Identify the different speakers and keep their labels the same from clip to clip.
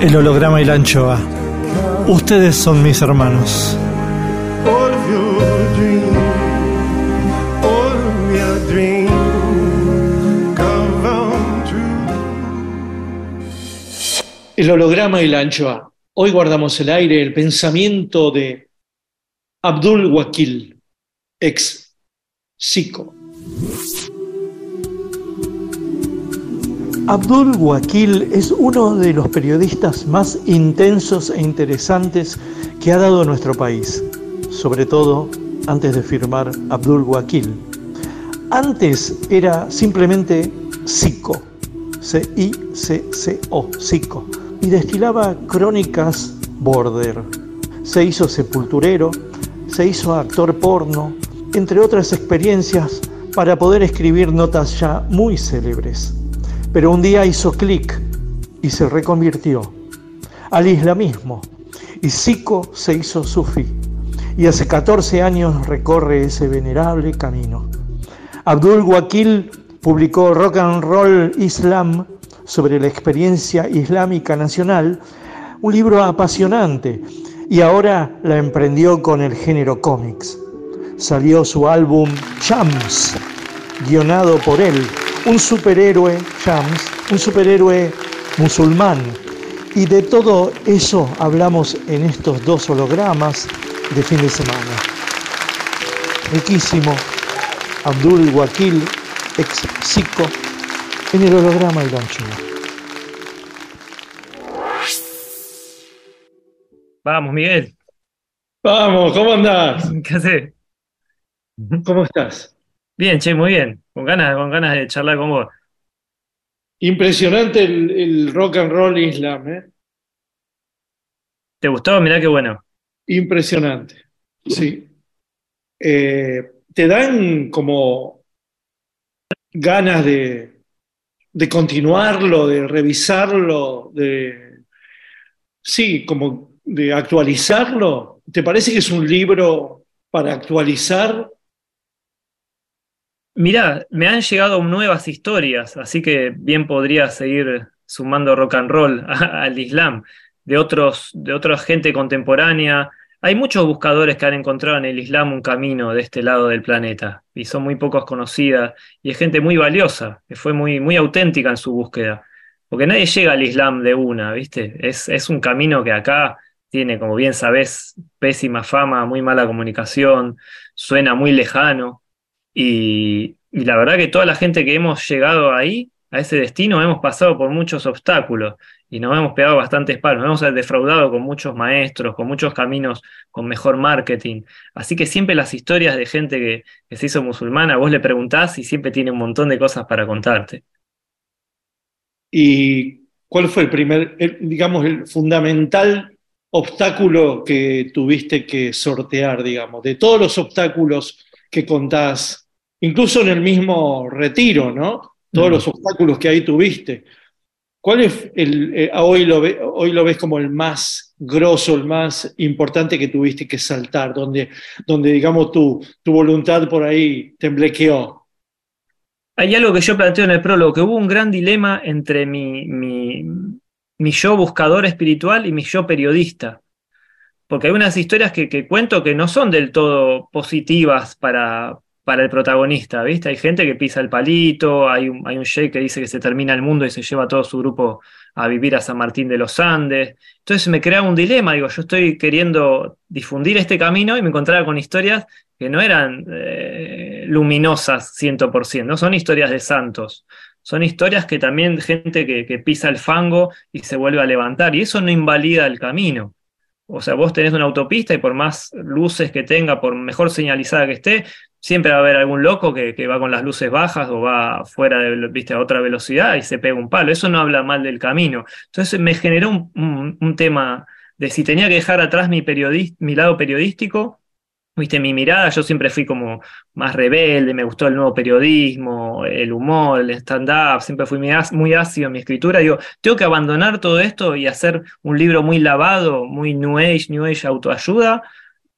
Speaker 1: El holograma y la anchoa. Ustedes son mis hermanos. El holograma y la anchoa. Hoy guardamos el aire el pensamiento de Abdul Wakil, ex Sico. Abdul Wakil es uno de los periodistas más intensos e interesantes que ha dado nuestro país, sobre todo antes de firmar Abdul Wakil. Antes era simplemente Sico, C-I-C-C-O, Sico, y destilaba crónicas border. Se hizo sepulturero, se hizo actor porno, entre otras experiencias para poder escribir notas ya muy célebres. Pero un día hizo clic y se reconvirtió al islamismo y Sico se hizo sufí y hace 14 años recorre ese venerable camino. Abdul Wakil publicó Rock and Roll Islam sobre la experiencia islámica nacional, un libro apasionante, y ahora la emprendió con el género cómics. Salió su álbum Chams, guionado por él, un superhéroe, Chams, un superhéroe musulmán. Y de todo eso hablamos en estos dos hologramas de fin de semana. Riquísimo, Abdul Wakil, ex Sico, en el holograma la anchoa.
Speaker 2: Vamos, Miguel.
Speaker 1: Vamos, ¿cómo andás?
Speaker 2: ¿Qué haces?
Speaker 1: ¿Cómo estás?
Speaker 2: Bien, che, muy bien. Con ganas, con ganas de charlar con vos.
Speaker 1: Impresionante el, el rock and roll islam, ¿eh?
Speaker 2: ¿Te gustó? Mirá qué bueno.
Speaker 1: Impresionante, sí. Eh, te dan como ganas de, de continuarlo, de revisarlo, de, sí, como de actualizarlo. ¿Te parece que es un libro para actualizar?
Speaker 2: Mirá, me han llegado nuevas historias, así que bien podría seguir sumando rock and roll al Islam, de otros, de otra gente contemporánea. Hay muchos buscadores que han encontrado en el Islam un camino de este lado del planeta, y son muy pocos conocidas, y es gente muy valiosa, que fue muy, muy auténtica en su búsqueda. Porque nadie llega al Islam de una, ¿viste? Es, es un camino que acá tiene, como bien sabés, pésima fama, muy mala comunicación, suena muy lejano. Y, la verdad que toda la gente que hemos llegado ahí, a ese destino, hemos pasado por muchos obstáculos y nos hemos pegado bastantes palos, nos hemos defraudado con muchos maestros, con muchos caminos, con mejor marketing. Así que siempre las historias de gente que, se hizo musulmana, vos le preguntás y siempre tiene un montón de cosas para contarte.
Speaker 1: ¿Y cuál fue el primer, digamos, el fundamental obstáculo que tuviste que sortear, digamos, de todos los obstáculos que contás, incluso en el mismo retiro, ¿no? Todos los obstáculos que ahí tuviste. ¿Cuál es el, eh, hoy, lo ve- hoy lo ves como el más grosso, el más importante que tuviste que saltar, donde, donde digamos tu, tu voluntad por ahí temblequeó?
Speaker 2: Hay algo que yo planteo en el prólogo, que hubo un gran dilema entre mi, mi, mi yo buscador espiritual y mi yo periodista. Porque hay unas historias que, que cuento que no son del todo positivas para, para el protagonista, ¿viste? Hay gente que pisa el palito, hay un, hay un que dice que se termina el mundo y se lleva a todo su grupo a vivir a San Martín de los Andes. Entonces me crea un dilema, digo, yo estoy queriendo difundir este camino y me encontraba con historias que no eran eh, luminosas 100%, no son historias de santos, son historias que también gente que, que pisa el fango y se vuelve a levantar, y eso no invalida el camino. O sea, vos tenés una autopista y por más luces que tenga, por mejor señalizada que esté, siempre va a haber algún loco que, va con las luces bajas o va fuera de viste, a otra velocidad y se pega un palo. Eso no habla mal del camino. Entonces me generó un, un, tema de si tenía que dejar atrás mi, mi lado periodístico, viste, mi mirada, yo siempre fui como más rebelde, me gustó el nuevo periodismo, el humor, el stand-up, siempre fui muy ácido en mi escritura. Digo, tengo que abandonar todo esto y hacer un libro muy lavado, muy New Age, New Age autoayuda,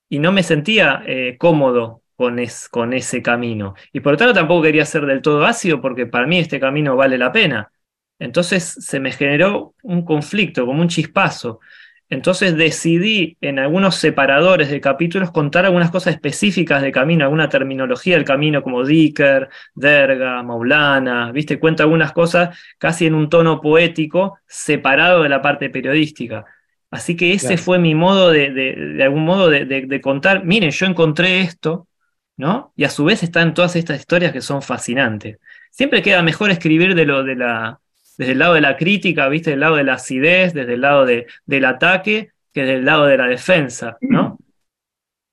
Speaker 2: y no me sentía eh, cómodo con, es- con ese camino. Y por lo tanto tampoco quería ser del todo ácido porque para mí este camino vale la pena. Entonces se me generó un conflicto, como un chispazo. Entonces decidí en algunos separadores de capítulos contar algunas cosas específicas de camino, alguna terminología del camino como Dicker, Derga, Maulana, ¿viste? Cuenta algunas cosas casi en un tono poético separado de la parte periodística. Así que ese
Speaker 1: Claro.
Speaker 2: fue mi modo de, de, de algún modo de, de- de contar, miren, yo encontré esto, ¿no? Y a su vez están todas estas historias que son fascinantes. Siempre queda mejor escribir de lo de la, desde el lado de la crítica, ¿viste? Del lado de la acidez, desde el lado de, del ataque, que del lado de la defensa, ¿no?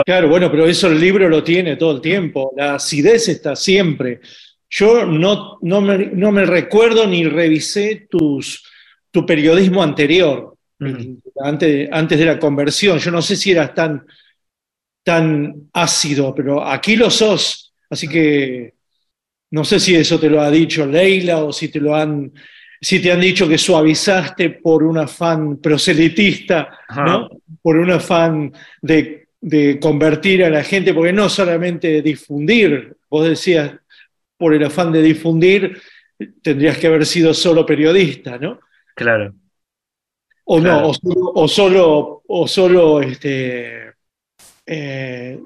Speaker 1: Claro, bueno, pero eso el libro lo tiene todo el tiempo. La acidez está siempre. Yo no, no, me, no me recuerdo ni revisé tus, tu periodismo anterior,
Speaker 2: Ujú.
Speaker 1: antes, antes de la conversión. Yo no sé si eras tan, tan ácido, pero aquí lo sos. Así que no sé si eso te lo ha dicho Leila o si te lo han, si te han dicho que suavizaste por un afán proselitista. ¿no? Por un afán de, de convertir a la gente, porque no solamente difundir, vos decías, por el afán de difundir, tendrías que haber sido solo periodista, ¿no?
Speaker 2: Claro.
Speaker 1: O
Speaker 2: Claro.
Speaker 1: no, o solo, o solo, o solo, este, eh,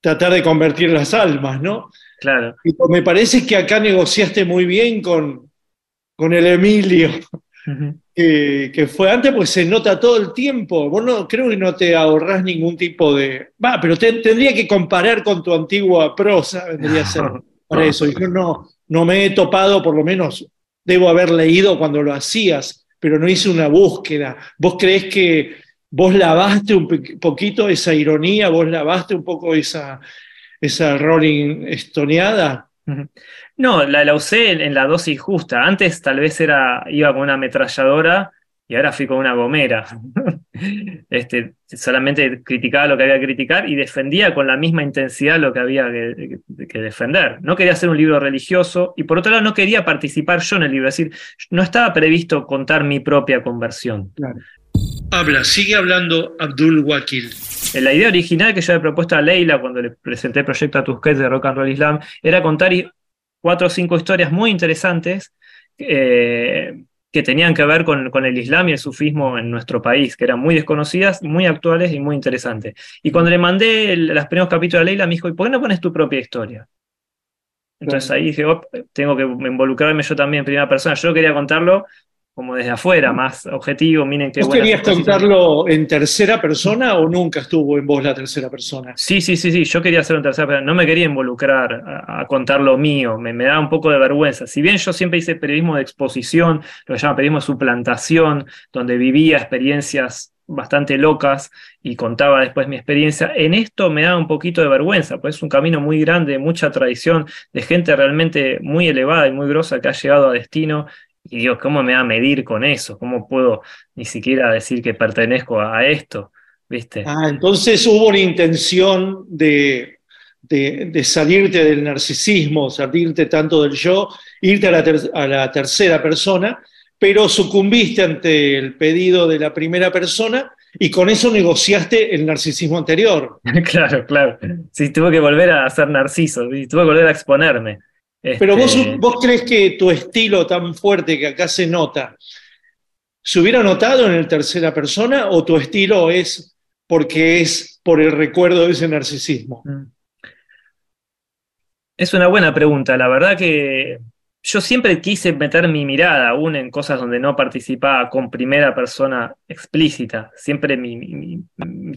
Speaker 1: tratar de convertir las almas, ¿no?
Speaker 2: Claro.
Speaker 1: Y me parece que acá negociaste muy bien con, con el Emilio, que, que fue antes, pues se nota todo el tiempo. Vos no, creo que no te ahorrás ningún tipo de. Va, pero te- tendría que comparar con tu antigua prosa, vendría a ser para eso. Yo no, no me he topado, por lo menos debo haber leído cuando lo hacías, pero no hice una búsqueda. ¿Vos creés que vos lavaste un poquito esa ironía, vos lavaste un poco esa, esa Rolling estoneada?
Speaker 2: No, la, la usé en, en la dosis justa. Antes tal vez era, iba con una ametralladora y ahora fui con una gomera. Este, solamente criticaba lo que había que criticar y defendía con la misma intensidad lo que había que, que- que defender. No quería hacer un libro religioso y por otro lado no quería participar yo en el libro. Es decir, no estaba previsto contar mi propia conversión.
Speaker 1: Habla, sigue hablando Abdul Wakil.
Speaker 2: La idea original que yo había propuesto a Leila cuando le presenté el proyecto a Tusquets de Rock and Roll Islam era contar cuatro o cinco historias muy interesantes eh, que tenían que ver con, con el Islam y el sufismo en nuestro país, que eran muy desconocidas, muy actuales y muy interesantes. Y cuando le mandé el- los primeros capítulos a Leila, me dijo, ¿y por qué no pones tu propia historia? Entonces ahí dije, "Oh, tengo que involucrarme yo también en primera persona. Yo quería contarlo como desde afuera, más objetivo, miren qué
Speaker 1: ¿Vos querías
Speaker 2: exposiciones".
Speaker 1: contarlo en tercera persona o nunca estuvo en vos la tercera persona?
Speaker 2: Sí, sí, sí, sí, yo quería hacer un tercer, pero no me quería involucrar a, a contar lo mío, me, me daba un poco de vergüenza. Si bien yo siempre hice periodismo de exposición, lo que se llama periodismo de suplantación, donde vivía experiencias bastante locas y contaba después mi experiencia, en esto me da un poquito de vergüenza, pues es un camino muy grande, mucha tradición, de gente realmente muy elevada y muy grosa que ha llegado a destino. Y digo, ¿cómo me va a medir con eso? ¿Cómo puedo ni siquiera decir que pertenezco a, a esto? ¿Viste?
Speaker 1: Ah, entonces hubo una intención de, de- de salirte del narcisismo, salirte tanto del yo, irte a la, ter- a la tercera persona, pero sucumbiste ante el pedido de la primera persona y con eso negociaste el narcisismo anterior.
Speaker 2: claro, claro. Sí, tuve que volver a ser narciso, tuve que volver a exponerme.
Speaker 1: Pero vos, este, vos crees que tu estilo tan fuerte que acá se nota, ¿se hubiera notado en el tercera persona o tu estilo es porque es por el recuerdo de ese narcisismo? Mm.
Speaker 2: Es una buena pregunta. La verdad que yo siempre quise meter mi mirada aún en cosas donde no participaba con primera persona explícita. Siempre mi,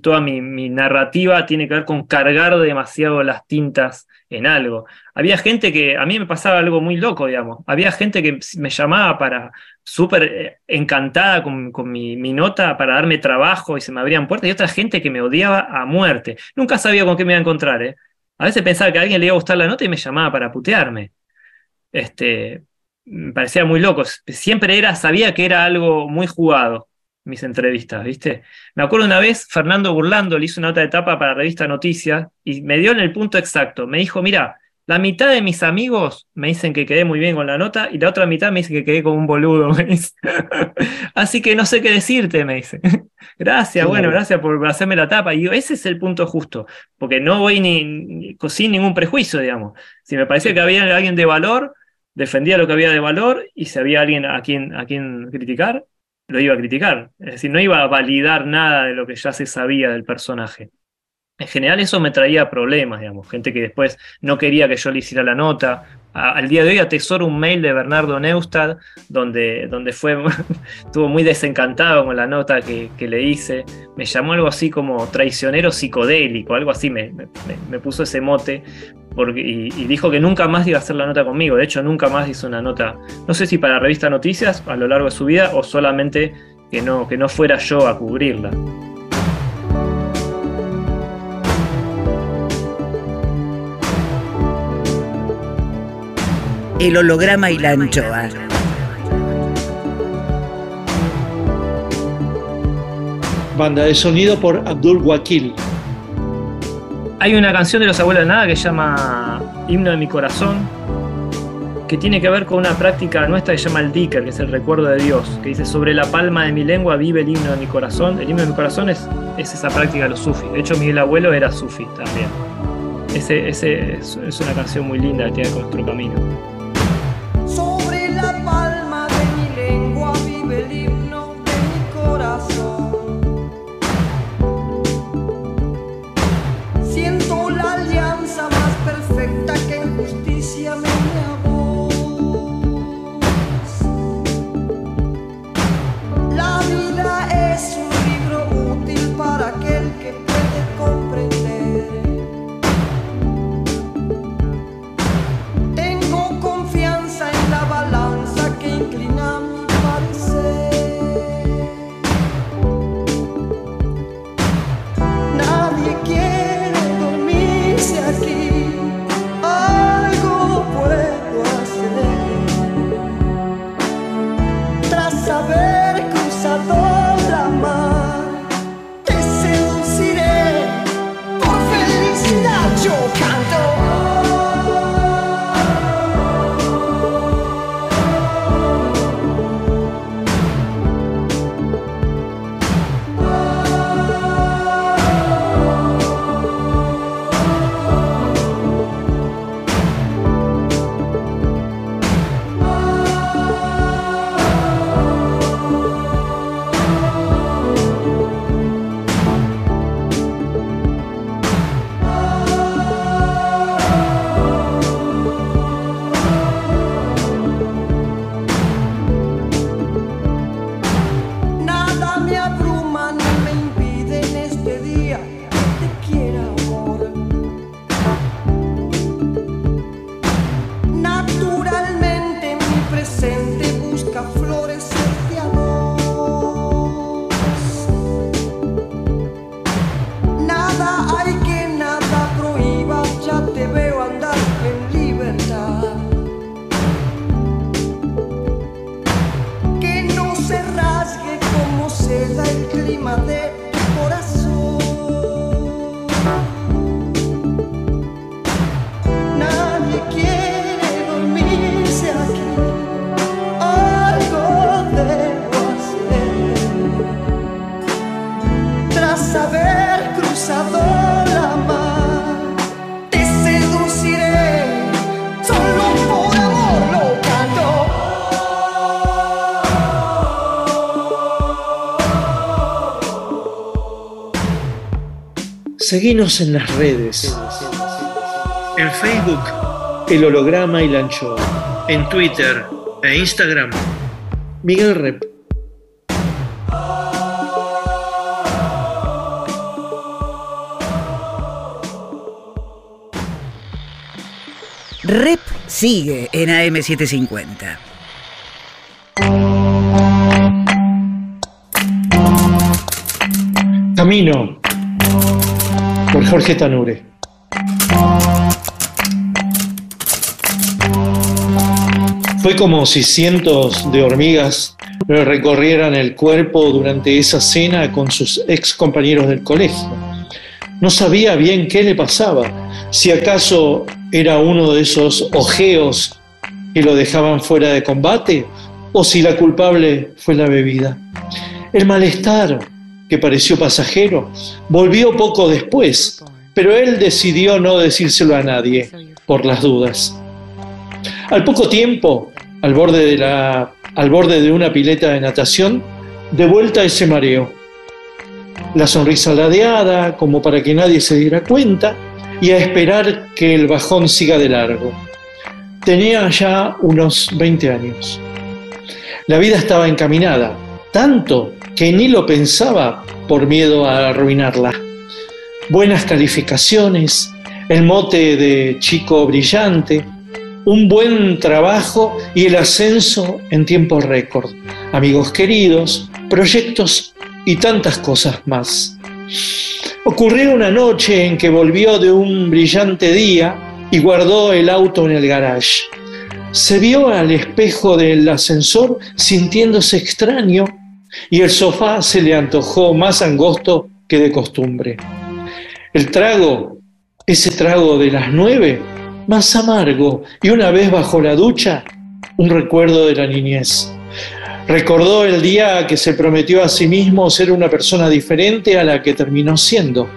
Speaker 2: toda mi, narrativa tiene que ver con cargar demasiado las tintas en algo. Había gente que, a mí me pasaba algo muy loco, digamos. Había gente que me llamaba para, súper eh, encantada con, mi, mi, nota, para darme trabajo y se me abrían puertas, y otra gente que me odiaba a muerte. Nunca sabía con qué me iba a encontrar, ¿eh? A veces pensaba que a alguien le iba a gustar la nota y me llamaba para putearme este, me parecía muy loco. Siempre era, sabía que era algo muy jugado, mis entrevistas, ¿viste? Me acuerdo una vez, Fernando Burlando le hizo una nota de etapa para la revista Noticias y me dio en el punto exacto. Me dijo, mira, la mitad de mis amigos me dicen que quedé muy bien con la nota y la otra mitad me dice que quedé como un boludo. Así que no sé qué decirte, me dice. gracias, bueno, gracias por hacerme la tapa. Y yo, ese es el punto justo, porque no voy ni, sin ningún prejuicio, digamos. Si me parecía que había alguien de valor, defendía lo que había de valor y si había alguien a quien, a quien criticar, lo iba a criticar. Es decir, no iba a validar nada de lo que ya se sabía del personaje en general eso me traía problemas, digamos, gente que después no quería que yo le hiciera la nota. al día de hoy atesoro un mail de Bernardo Neustad donde, donde fue, estuvo muy desencantado con la nota que, le hice. Me llamó algo así como traicionero psicodélico, algo así me, puso ese mote porque, y, dijo que nunca más iba a hacer la nota conmigo. De hecho, nunca más hizo una nota, no sé si para la revista Noticias a lo largo de su vida o solamente que no, que no fuera yo a cubrirla.
Speaker 3: El holograma y la anchoa.
Speaker 1: Banda de sonido por Abdul Wakil.
Speaker 2: Hay una canción de los abuelos de nada que se llama Himno de mi corazón, que tiene que ver con una práctica nuestra que se llama el Dicker, que es el recuerdo de Dios, que dice, sobre la palma de mi lengua vive el himno de mi corazón. El himno de mi corazón es, esa práctica de los sufis. De hecho, Miguel Abuelo era sufi también. Ese, ese es, es una canción muy linda que tiene con nuestro camino.
Speaker 1: Seguinos en las redes. En Facebook, El Holograma y la Anchoa. En Twitter e Instagram, Miguel Rep.
Speaker 3: Rep sigue en AM750.
Speaker 1: Camino por Jorge Tanure. Fue como si cientos de hormigas le recorrieran el cuerpo durante esa cena con sus ex compañeros del colegio. No sabía bien qué le pasaba, si acaso era uno de esos ojeos que lo dejaban fuera de combate o si la culpable fue la bebida. El malestar, que pareció pasajero, volvió poco después, pero él decidió no decírselo a nadie, por las dudas. Al poco tiempo, al borde de, la, al borde de una pileta de natación, de vuelta ese mareo. La sonrisa ladeada, como para que nadie se diera cuenta, y a esperar que el bajón siga de largo. Tenía ya unos 20 años. La vida estaba encaminada, tanto que ni lo pensaba por miedo a arruinarla. Buenas calificaciones, el mote de chico brillante, un buen trabajo y el ascenso en tiempo récord, amigos queridos, proyectos y tantas cosas más. Ocurrió una noche en que volvió de un brillante día y guardó el auto en el garage. Se vio al espejo del ascensor sintiéndose extraño y el sofá se le antojó más angosto que de costumbre. El trago, ese trago de las nueve, más amargo, y una vez bajo la ducha, un recuerdo de la niñez. Recordó el día que se prometió a sí mismo ser una persona diferente a la que terminó siendo.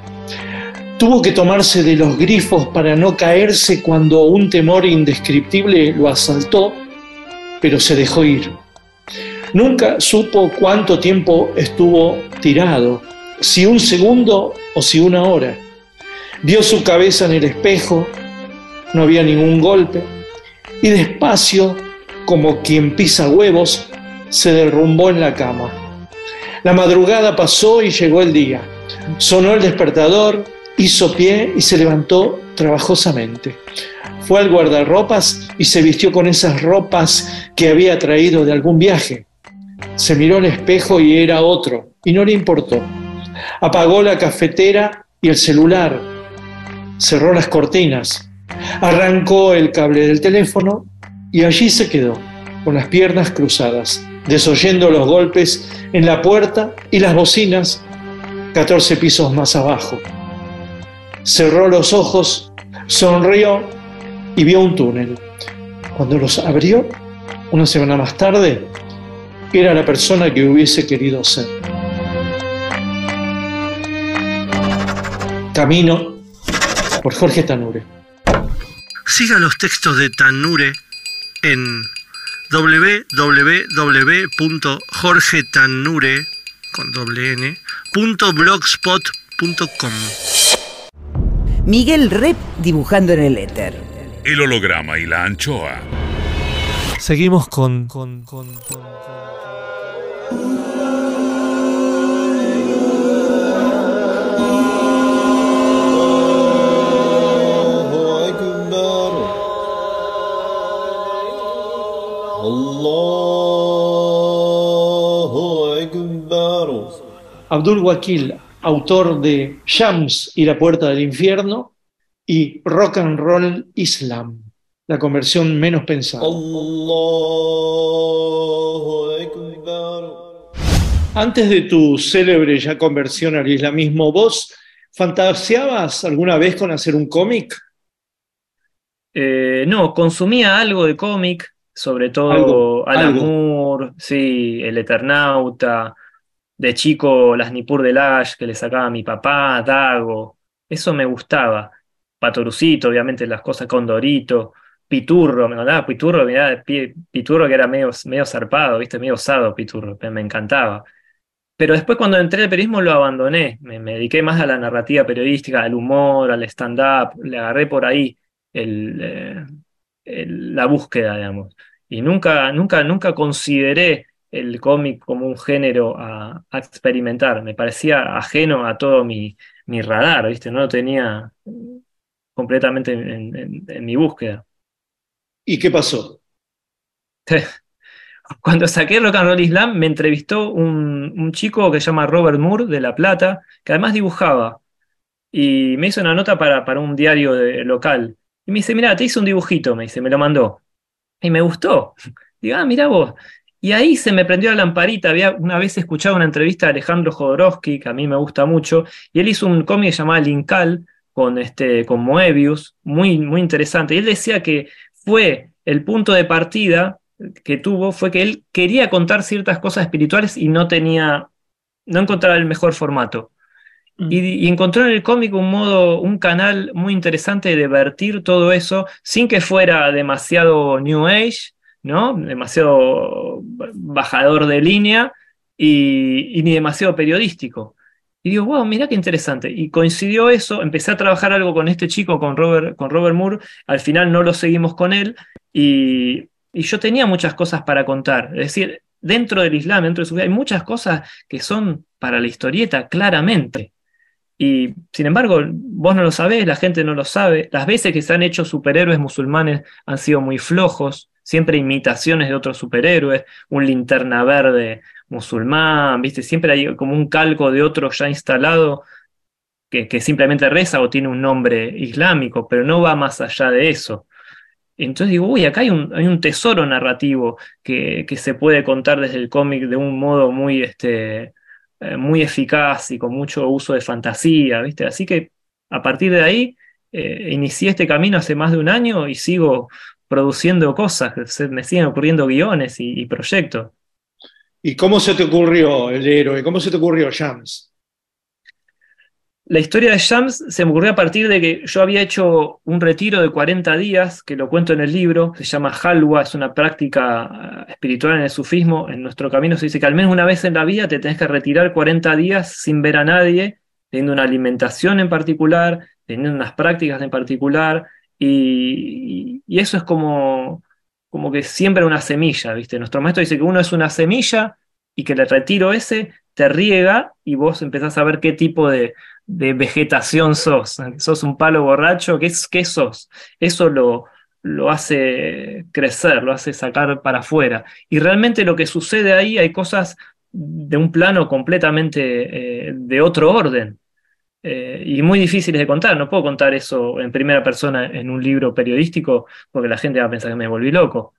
Speaker 1: Tuvo que tomarse de los grifos para no caerse cuando un temor indescriptible lo asaltó, pero se dejó ir. Nunca supo cuánto tiempo estuvo tirado, si un segundo o si una hora. Vio su cabeza en el espejo, no había ningún golpe, y despacio, como quien pisa huevos, se derrumbó en la cama. La madrugada pasó y llegó el día. Sonó el despertador, hizo pie y se levantó trabajosamente. Fue al guardarropas y se vistió con esas ropas que había traído de algún viaje. Se miró al espejo y era otro, y no le importó. Apagó la cafetera y el celular, cerró las cortinas, arrancó el cable del teléfono y allí se quedó, con las piernas cruzadas, desoyendo los golpes en la puerta y las bocinas 14 pisos más abajo. Cerró los ojos, sonrió y vio un túnel. Cuando los abrió, una semana más tarde, era la persona que hubiese querido ser. Camino por Jorge Tanure. Siga los textos de Tanure en www.jorgetanure.blogspot.com
Speaker 3: Miguel Rep dibujando en el éter.
Speaker 4: El holograma y la anchoa.
Speaker 1: Seguimos con, con, con, con. Abdul Wakil, autor de Shams y la puerta del infierno, y Rock and Roll Islam, la conversión menos pensada. Antes de tu célebre ya conversión al islamismo, ¿vos fantaseabas alguna vez con hacer un cómic?
Speaker 2: Eh, no, consumía algo de cómic, sobre todo Alan Moore, sí, El Eternauta, de chico las Nippur de Lash que le sacaba a mi papá, Dago, eso me gustaba. Patorucito, obviamente las cosas con Dorito, Piturro, me mandaba Piturro, mirá, Piturro que era medio, medio zarpado, ¿viste? medio osado Piturro, me encantaba. pero después cuando entré al periodismo lo abandoné, me, me dediqué más a la narrativa periodística, al humor, al stand-up, le agarré por ahí el, eh, la búsqueda, digamos. Y nunca, nunca, nunca consideré el cómic como un género a, experimentar, me parecía ajeno a todo mi, mi radar, ¿viste? No lo tenía completamente en, en- en mi búsqueda.
Speaker 1: ¿Y qué pasó?
Speaker 2: Cuando saqué Rock and Roll Islam, me entrevistó un, un chico que se llama Robert Moore de La Plata, que además dibujaba. Y me hizo una nota para, para un diario local. Y me dice, mira, te hice un dibujito, me dice, me lo mandó. Y me gustó. Digo, ah, mira vos. Y ahí se me prendió la lamparita. Había una vez escuchado una entrevista de Alejandro Jodorowsky, que a mí me gusta mucho, y él hizo un cómic llamado Linkal con, este, con Moebius, muy, muy interesante. Y él decía que fue el punto de partida que tuvo, fue que él quería contar ciertas cosas espirituales y no tenía, no encontraba el mejor formato. Y, y encontró en el cómic un modo, un canal muy interesante de vertir todo eso sin que fuera demasiado New Age, ¿no? Demasiado bajador de línea y, y ni demasiado periodístico. Y digo, wow, mira qué interesante. Y coincidió eso, empecé a trabajar algo con este chico, con Robert, con Robert Moore, al final no lo seguimos con él y, y yo tenía muchas cosas para contar. Es decir, dentro del Islam, dentro de su vida, hay muchas cosas que son para la historieta, claramente. Y sin embargo, vos no lo sabés, la gente no lo sabe. Las veces que se han hecho superhéroes musulmanes han sido muy flojos, siempre imitaciones de otros superhéroes, un linterna verde musulmán, ¿viste? Siempre hay como un calco de otro ya instalado que, que simplemente reza o tiene un nombre islámico, pero no va más allá de eso. Entonces digo, uy, acá hay un, hay un tesoro narrativo que, que se puede contar desde el cómic de un modo muy, este, eh, muy eficaz y con mucho uso de fantasía, ¿viste? Así que a partir de ahí eh, inicié este camino hace más de un año y sigo produciendo cosas, se me siguen ocurriendo guiones y, y proyectos.
Speaker 1: ¿Y cómo se te ocurrió el héroe? ¿Cómo se te ocurrió Shams?
Speaker 2: La historia de Shams se me ocurrió a partir de que yo había hecho un retiro de 40 días, que lo cuento en el libro, se llama Halwa, es una práctica eh, espiritual en el sufismo. En nuestro camino se dice que al menos una vez en la vida te tenés que retirar 40 días sin ver a nadie, teniendo una alimentación en particular, teniendo unas prácticas en particular, y, y eso es como, como que siembra una semilla, ¿viste? Nuestro maestro dice que uno es una semilla y que el retiro ese te riega y vos empezás a ver qué tipo de, de vegetación sos. ¿Sos un palo borracho? ¿Qué, qué sos? Eso lo, lo hace crecer, lo hace sacar para afuera. Y realmente lo que sucede ahí, hay cosas de un plano completamente eh, de otro orden. Eh, y muy difíciles de contar. No puedo contar eso en primera persona en un libro periodístico porque la gente va a pensar que me volví loco.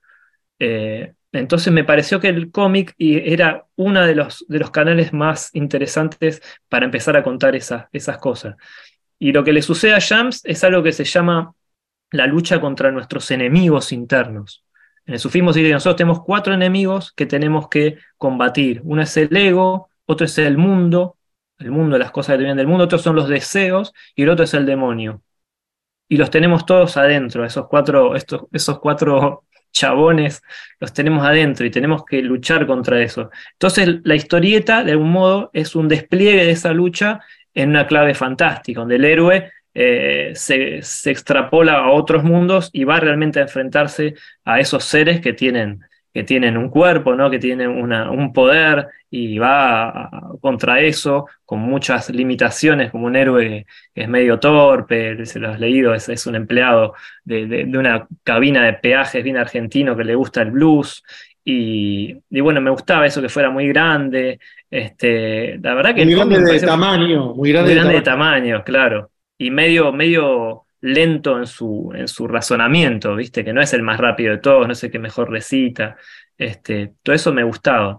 Speaker 2: Eh, entonces me pareció que el cómic era uno de los, de los canales más interesantes para empezar a contar esas, esas cosas. Y lo que le sucede a Shams es algo que se llama la lucha contra nuestros enemigos internos. En el sufismo dice nosotros tenemos cuatro enemigos que tenemos que combatir. Uno es el ego, otro es el mundo, el mundo, las cosas que te del mundo, otros son los deseos y el otro es el demonio. Y los tenemos todos adentro, esos cuatro, estos, esos cuatro chabones los tenemos adentro y tenemos que luchar contra eso. Entonces la historieta, de algún modo, es un despliegue de esa lucha en una clave fantástica, donde el héroe eh, se, se extrapola a otros mundos y va realmente a enfrentarse a esos seres que tienen, que tienen un cuerpo, ¿no? que tienen una- un poder y va contra eso con muchas limitaciones, como un héroe que es medio torpe, se lo has leído, es, es un empleado de, de- de una cabina de peajes bien argentino que le gusta el blues. Y, y bueno, me gustaba eso que fuera muy grande. Este, la verdad que
Speaker 1: Muy grande de tamaño, muy
Speaker 2: muy
Speaker 1: grande,
Speaker 2: grande
Speaker 1: de
Speaker 2: de tamaño, claro. Y medio, medio lento en su, en su razonamiento, ¿viste? Que no es el más rápido de todos, no es el que mejor recita. Este, todo eso me gustaba.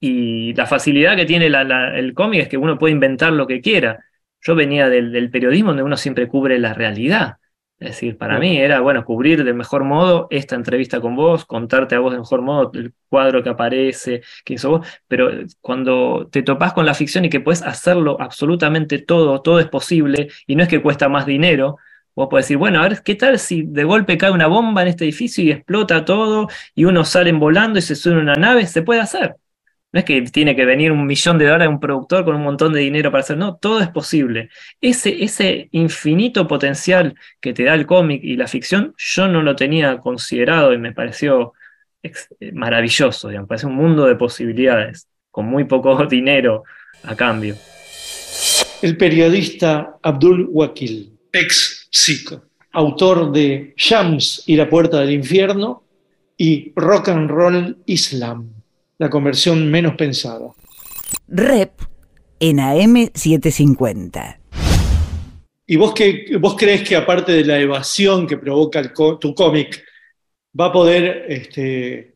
Speaker 2: Y la facilidad que tiene la- la- el cómic es que uno puede inventar lo que quiera. Yo venía del, del periodismo donde uno siempre cubre la realidad. Es decir, para
Speaker 1: Claro.
Speaker 2: mí era, bueno, cubrir de mejor modo esta entrevista con vos, contarte a vos de mejor modo el cuadro que aparece, quién sos vos, pero cuando te topás con la ficción y que puedes hacerlo absolutamente todo, todo es posible, y no es que cuesta más dinero, vos podés decir, bueno, a ver, ¿qué tal si de golpe cae una bomba en este edificio y explota todo, y unos salen volando y se sube a una nave? Se puede hacer. No es que tiene que venir un millón de dólares un productor con un montón de dinero para hacer, no, todo es posible. Ese, ese infinito potencial que te da el cómic y la ficción, yo no lo tenía considerado y me pareció maravilloso, digamos, parece un mundo de posibilidades, con muy poco dinero a cambio.
Speaker 1: El periodista Abdul Wakil, ex psico, autor de Shams y la puerta del infierno y Rock and Roll Islam la conversión menos pensada.
Speaker 3: Rep en AM750.
Speaker 1: ¿Y vos, qué, vos crees que aparte de la evasión que provoca tu cómic, va a poder este,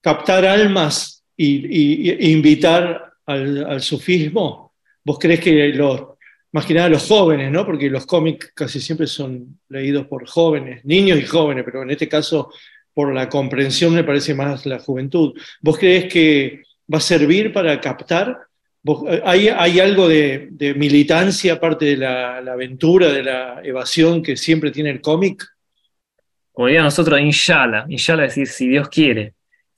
Speaker 1: captar almas y, invitar al, sufismo? ¿Vos crees que los, más que nada los jóvenes, ¿no? Porque los cómics casi siempre son leídos por jóvenes, niños y jóvenes, pero en este caso por la comprensión me parece más la juventud. ¿Vos crees que va a servir para captar? Eh, ¿Hay, algo de, militancia aparte de la, aventura, de la evasión que siempre tiene el cómic?
Speaker 2: Como diría nosotros, inshallah, inshallah es decir, si Dios quiere.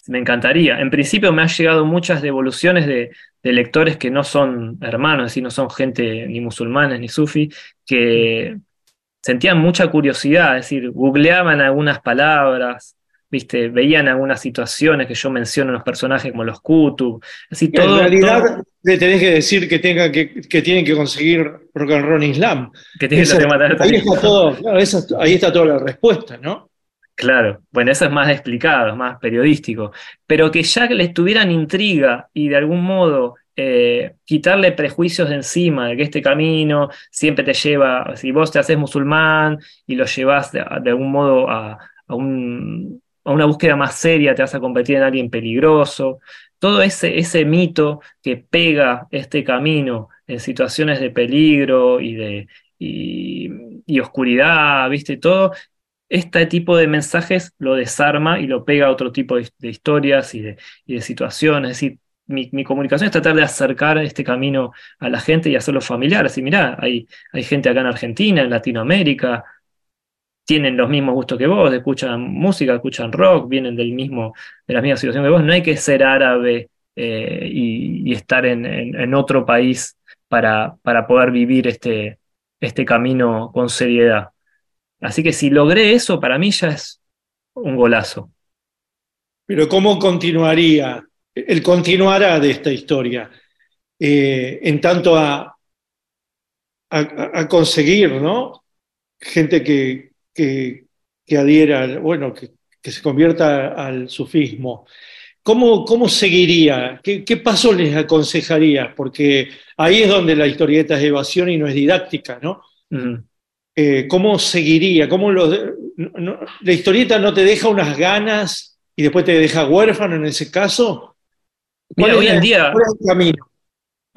Speaker 2: Me encantaría. En principio me han llegado muchas devoluciones de, de lectores que no son hermanos, es decir, no son gente ni musulmanes ni sufi, que sentían mucha curiosidad, es decir, googleaban algunas palabras, viste, veían algunas situaciones que yo menciono en los personajes como los Kutu. Así, todo,
Speaker 1: en realidad le tenés que decir que, tenga que, que tienen que conseguir rock and roll islam.
Speaker 2: Que tienen que matar
Speaker 1: ahí, está todo, ahí está toda la respuesta, ¿no?
Speaker 2: Claro, bueno, eso es más explicado, más periodístico, pero que ya les tuvieran intriga y de algún modo eh, quitarle prejuicios de encima, de que este camino siempre te lleva, si vos te haces musulmán y lo llevas de, algún modo a, un, a una búsqueda más seria, te vas a convertir en alguien peligroso. Todo ese, ese mito que pega este camino en situaciones de peligro y de y, oscuridad, ¿viste? Todo este tipo de mensajes lo desarma y lo pega a otro tipo de, historias y de, situaciones. Es decir, mi, comunicación es tratar de acercar este camino a la gente y hacerlo familiar. Así, mirá, hay, hay gente acá en Argentina, en Latinoamérica, tienen los mismos gustos que vos, escuchan música, escuchan rock, vienen del mismo, de la misma situación que vos. No hay que ser árabe eh, y, estar en, otro país para, para poder vivir este, este camino con seriedad. Así que si logré eso, para mí ya es un golazo.
Speaker 1: Pero ¿cómo continuaría? El continuará de esta historia, eh, en tanto a, a, conseguir, ¿no? Gente que, que, que adhiera, bueno, que, se convierta al sufismo. ¿Cómo, cómo seguiría? ¿Qué, ¿Qué pasos les aconsejaría? Porque ahí es donde la historieta es evasión y no es didáctica, ¿no? Eh, ¿Cómo seguiría? ¿Cómo lo, ¿La historieta no te deja unas ganas y después te deja huérfano en ese caso?
Speaker 2: Mira, hoy en día...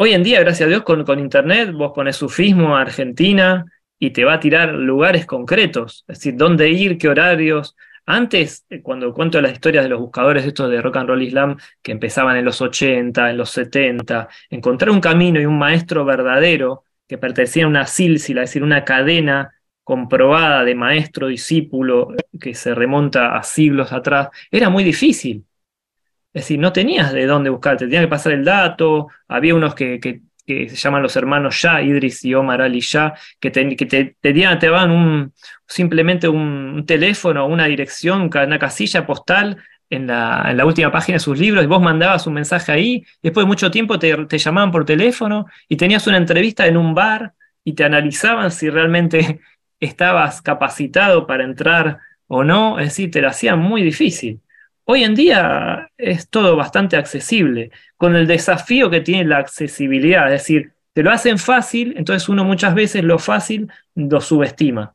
Speaker 2: Hoy en día, gracias a Dios, con, con Internet, vos pones sufismo a Argentina, y te va a tirar lugares concretos, es decir, dónde ir, qué horarios. Antes, eh, cuando cuento las historias de los buscadores estos de rock and roll islam que empezaban en los 80, en los 70, encontrar un camino y un maestro verdadero que pertenecía a una sílsila, es decir, una cadena comprobada de maestro-discípulo que se remonta a siglos atrás, era muy difícil. Es decir, no tenías de dónde buscarte, tenías que pasar el dato, había unos que, que se llaman los hermanos Ya, Idris y Omar Ali Ya, que te, que te, te, van un, simplemente un, teléfono, una dirección, una casilla postal en la, última página de sus libros y vos mandabas un mensaje ahí, después de mucho tiempo te, te, llamaban por teléfono y tenías una entrevista en un bar y te analizaban si realmente estabas capacitado para entrar o no, es decir, te lo hacían muy difícil. Hoy en día es todo bastante accesible, con el desafío que tiene la accesibilidad, es decir, te lo hacen fácil, entonces uno muchas veces lo fácil lo subestima.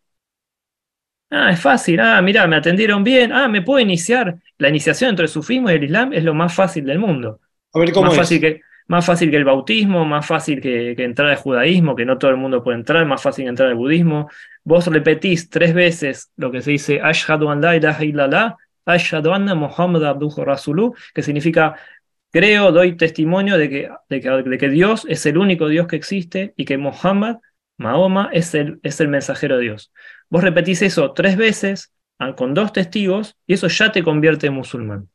Speaker 2: Ah, es fácil, ah, mira, me atendieron bien, ah, me puedo iniciar. La iniciación entre el sufismo y el islam es lo más fácil del mundo.
Speaker 1: A ver cómo
Speaker 2: más
Speaker 1: es?
Speaker 2: Fácil que, más fácil que el bautismo, más fácil que, que entrar al judaísmo, que no todo el mundo puede entrar, más fácil que entrar al budismo. Vos repetís tres veces lo que se dice Ashhadu an la ilaha illallah Ashhadu anna Muhammad Abduhu Rasulu, que significa creo, doy testimonio de que, de que, Dios es el único Dios que existe y que Muhammad, Mahoma, es el, es el mensajero de Dios. Vos repetís eso tres veces con dos testigos y eso ya te convierte en musulmán.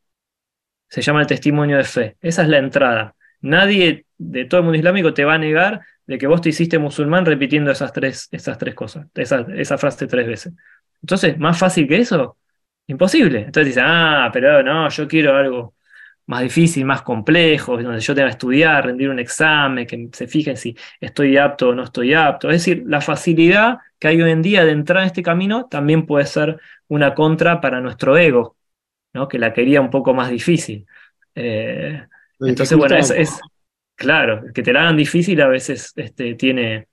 Speaker 2: se llama el testimonio de fe. Esa es la entrada. Nadie de todo el mundo islámico te va a negar de que vos te hiciste musulmán repitiendo esas tres, esas tres cosas, esa, esa frase tres veces. Entonces, más fácil que eso, imposible. Entonces dice, ah, pero no, yo quiero algo más difícil, más complejo, donde yo tenga que estudiar, rendir un examen, que se fijen si estoy apto o no estoy apto. Es decir, la facilidad que hay hoy en día de entrar en este camino también puede ser una contra para nuestro ego, ¿no? que la quería un poco más difícil. Eh, entonces, bueno, es, claro, que te la hagan difícil a veces este, tiene,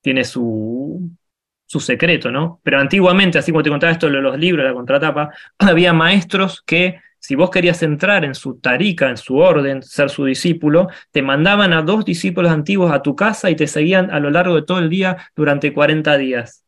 Speaker 2: tiene su, su secreto, ¿no? Pero antiguamente, así como te contaba esto de los libros, la contratapa, había maestros que si vos querías entrar en su tarica, en su orden, ser su discípulo, te mandaban a dos discípulos antiguos a tu casa y te seguían a lo largo de todo el día durante 40 días.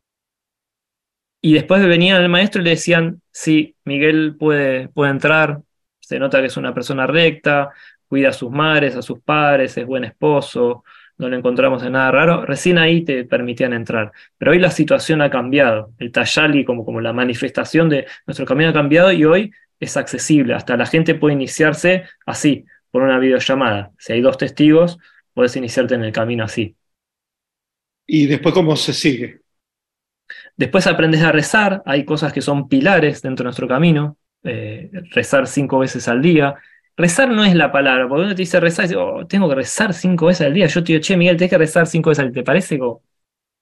Speaker 2: Y después venían el maestro y le decían, sí, Miguel puede, puede entrar, se nota que es una persona recta, cuida a sus madres, a sus padres, es buen esposo, no le encontramos en nada raro, recién ahí te permitían entrar. Pero hoy la situación ha cambiado, el Tayali como, como la manifestación de nuestro camino ha cambiado y hoy es accesible, hasta la gente puede iniciarse así, por una videollamada. Si hay dos testigos, puedes iniciarte en el camino así.
Speaker 1: ¿Y después cómo se sigue?
Speaker 2: Después aprendes a rezar, hay cosas que son pilares dentro de nuestro camino, eh, rezar cinco veces al día, Rezar no es la palabra, porque uno te dice rezar y dice, oh, tengo que rezar cinco veces al día. Yo te digo, che, Miguel, tienes que rezar cinco veces al día. ¿Te parece como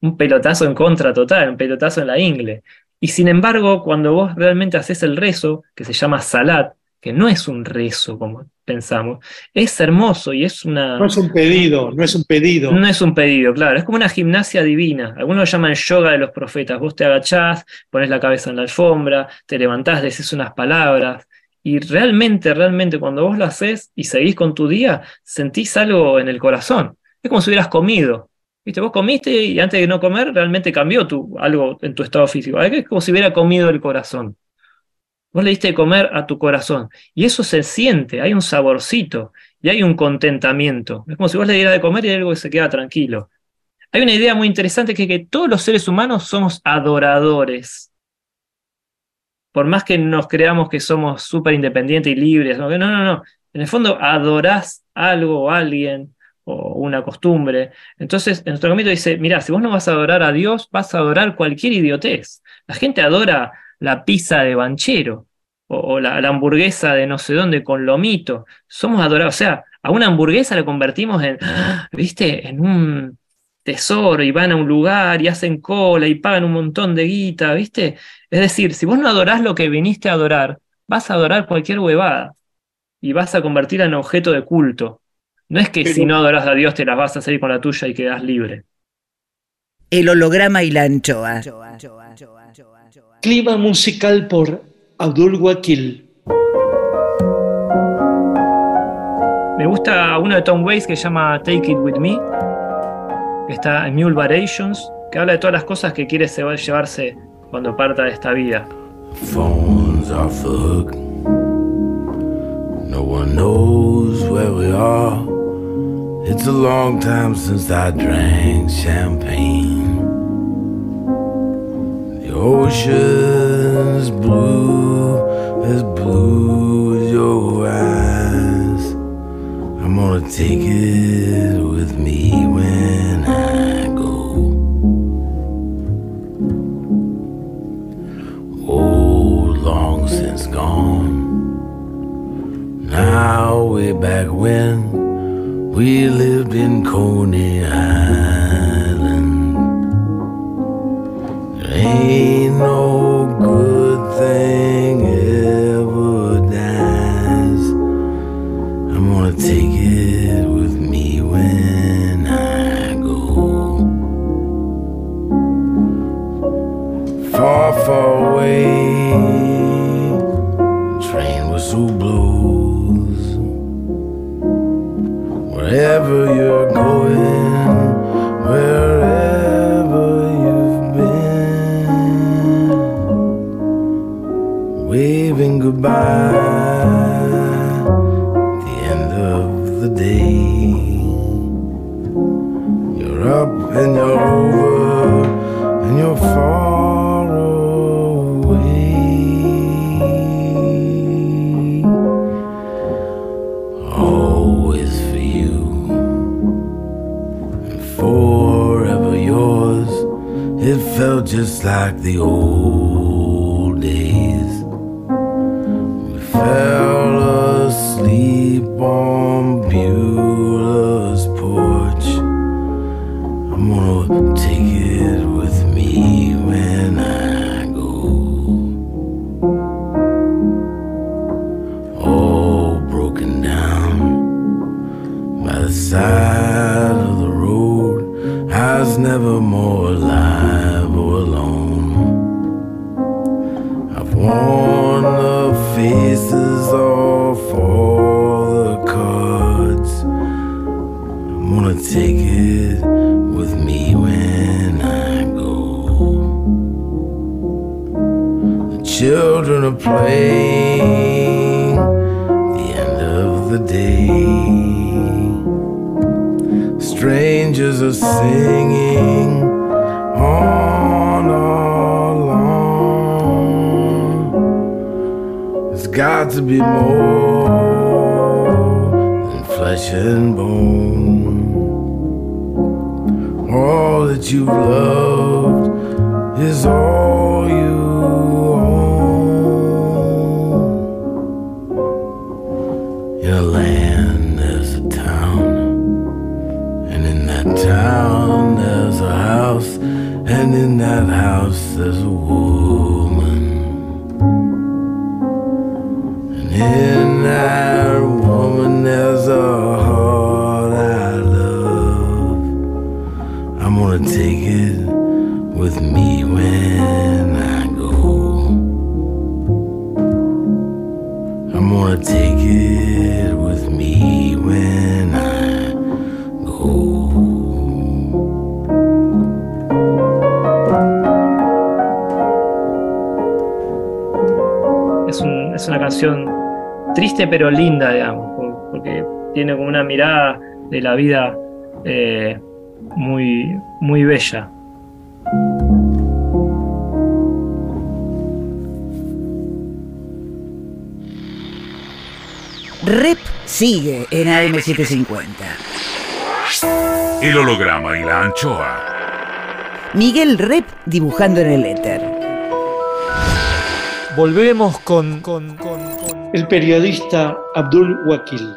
Speaker 2: un pelotazo en contra total, un pelotazo en la ingle? Y sin embargo, cuando vos realmente haces el rezo, que se llama salat, que no es un rezo como pensamos, es hermoso y es una...
Speaker 1: No es un pedido, no es un pedido.
Speaker 2: No es un pedido, claro, es como una gimnasia divina. Algunos lo llaman yoga de los profetas. Vos te agachás, pones la cabeza en la alfombra, te levantás, decís unas palabras, y realmente, realmente, cuando vos lo haces y seguís con tu día, sentís algo en el corazón. Es como si hubieras comido. ¿Viste? Vos comiste y antes de no comer, realmente cambió algo en tu estado físico. Es como si hubiera comido el corazón. Vos le diste de comer a tu corazón. Y eso se siente, hay un saborcito y hay un contentamiento. Es como si vos le dieras de comer y algo se queda tranquilo. Hay una idea muy interesante que es que todos los seres humanos somos adoradores por más que nos creamos que somos súper independientes y libres, no, no, no, en el fondo adorás algo o alguien una costumbre. Entonces, en nuestro camino dice, mira, si vos no vas a adorar a Dios, vas a adorar cualquier idiotez. La gente adora la pizza de banchero o, la, hamburguesa de no sé dónde con lomito. Somos adorados, o sea, a una hamburguesa la convertimos en, viste, en un tesoro y van a un lugar y hacen cola y pagan un montón de guita, ¿viste? Es decir, si vos no adorás lo que viniste a adorar, vas a adorar cualquier huevada y vas a convertirla en objeto de culto. No es que si no adorás a Dios te las vas a hacer con la tuya y quedás libre.
Speaker 3: El holograma y la anchoa.
Speaker 1: Clima musical por Abdul Wakil.
Speaker 2: Me gusta uno de Tom Waits que se llama Take It With Me que está en Mule Variations, que habla de todas las cosas que quiere llevarse cuando parta de esta vida. Phones are fucked. No one knows where we are. It's a long time since I drank champagne. The ocean's blue, as blue as your eyes. I'm gonna take it with me when I go. Oh, long since gone. Now, way back when we lived in Coney Island, ain't no good thing ever dies. I'm gonna take it with me when I go. Far, far away, train whistle blows. Wherever you're going, wherever you've been, waving goodbye. The end of the day. You're up and
Speaker 5: you're just like the old days. We fell playing the end of the day. Strangers are singing on along. There's got to be more than flesh and bone. All that you've loved is all
Speaker 2: pero linda, digamos, por- porque tiene como una mirada de la vida eh, muy, muy bella.
Speaker 3: Rep sigue en AM750.
Speaker 4: El holograma y la anchoa.
Speaker 3: Miguel Rep dibujando en el éter.
Speaker 1: Volvemos con- con- con el periodista Abdul Wakil.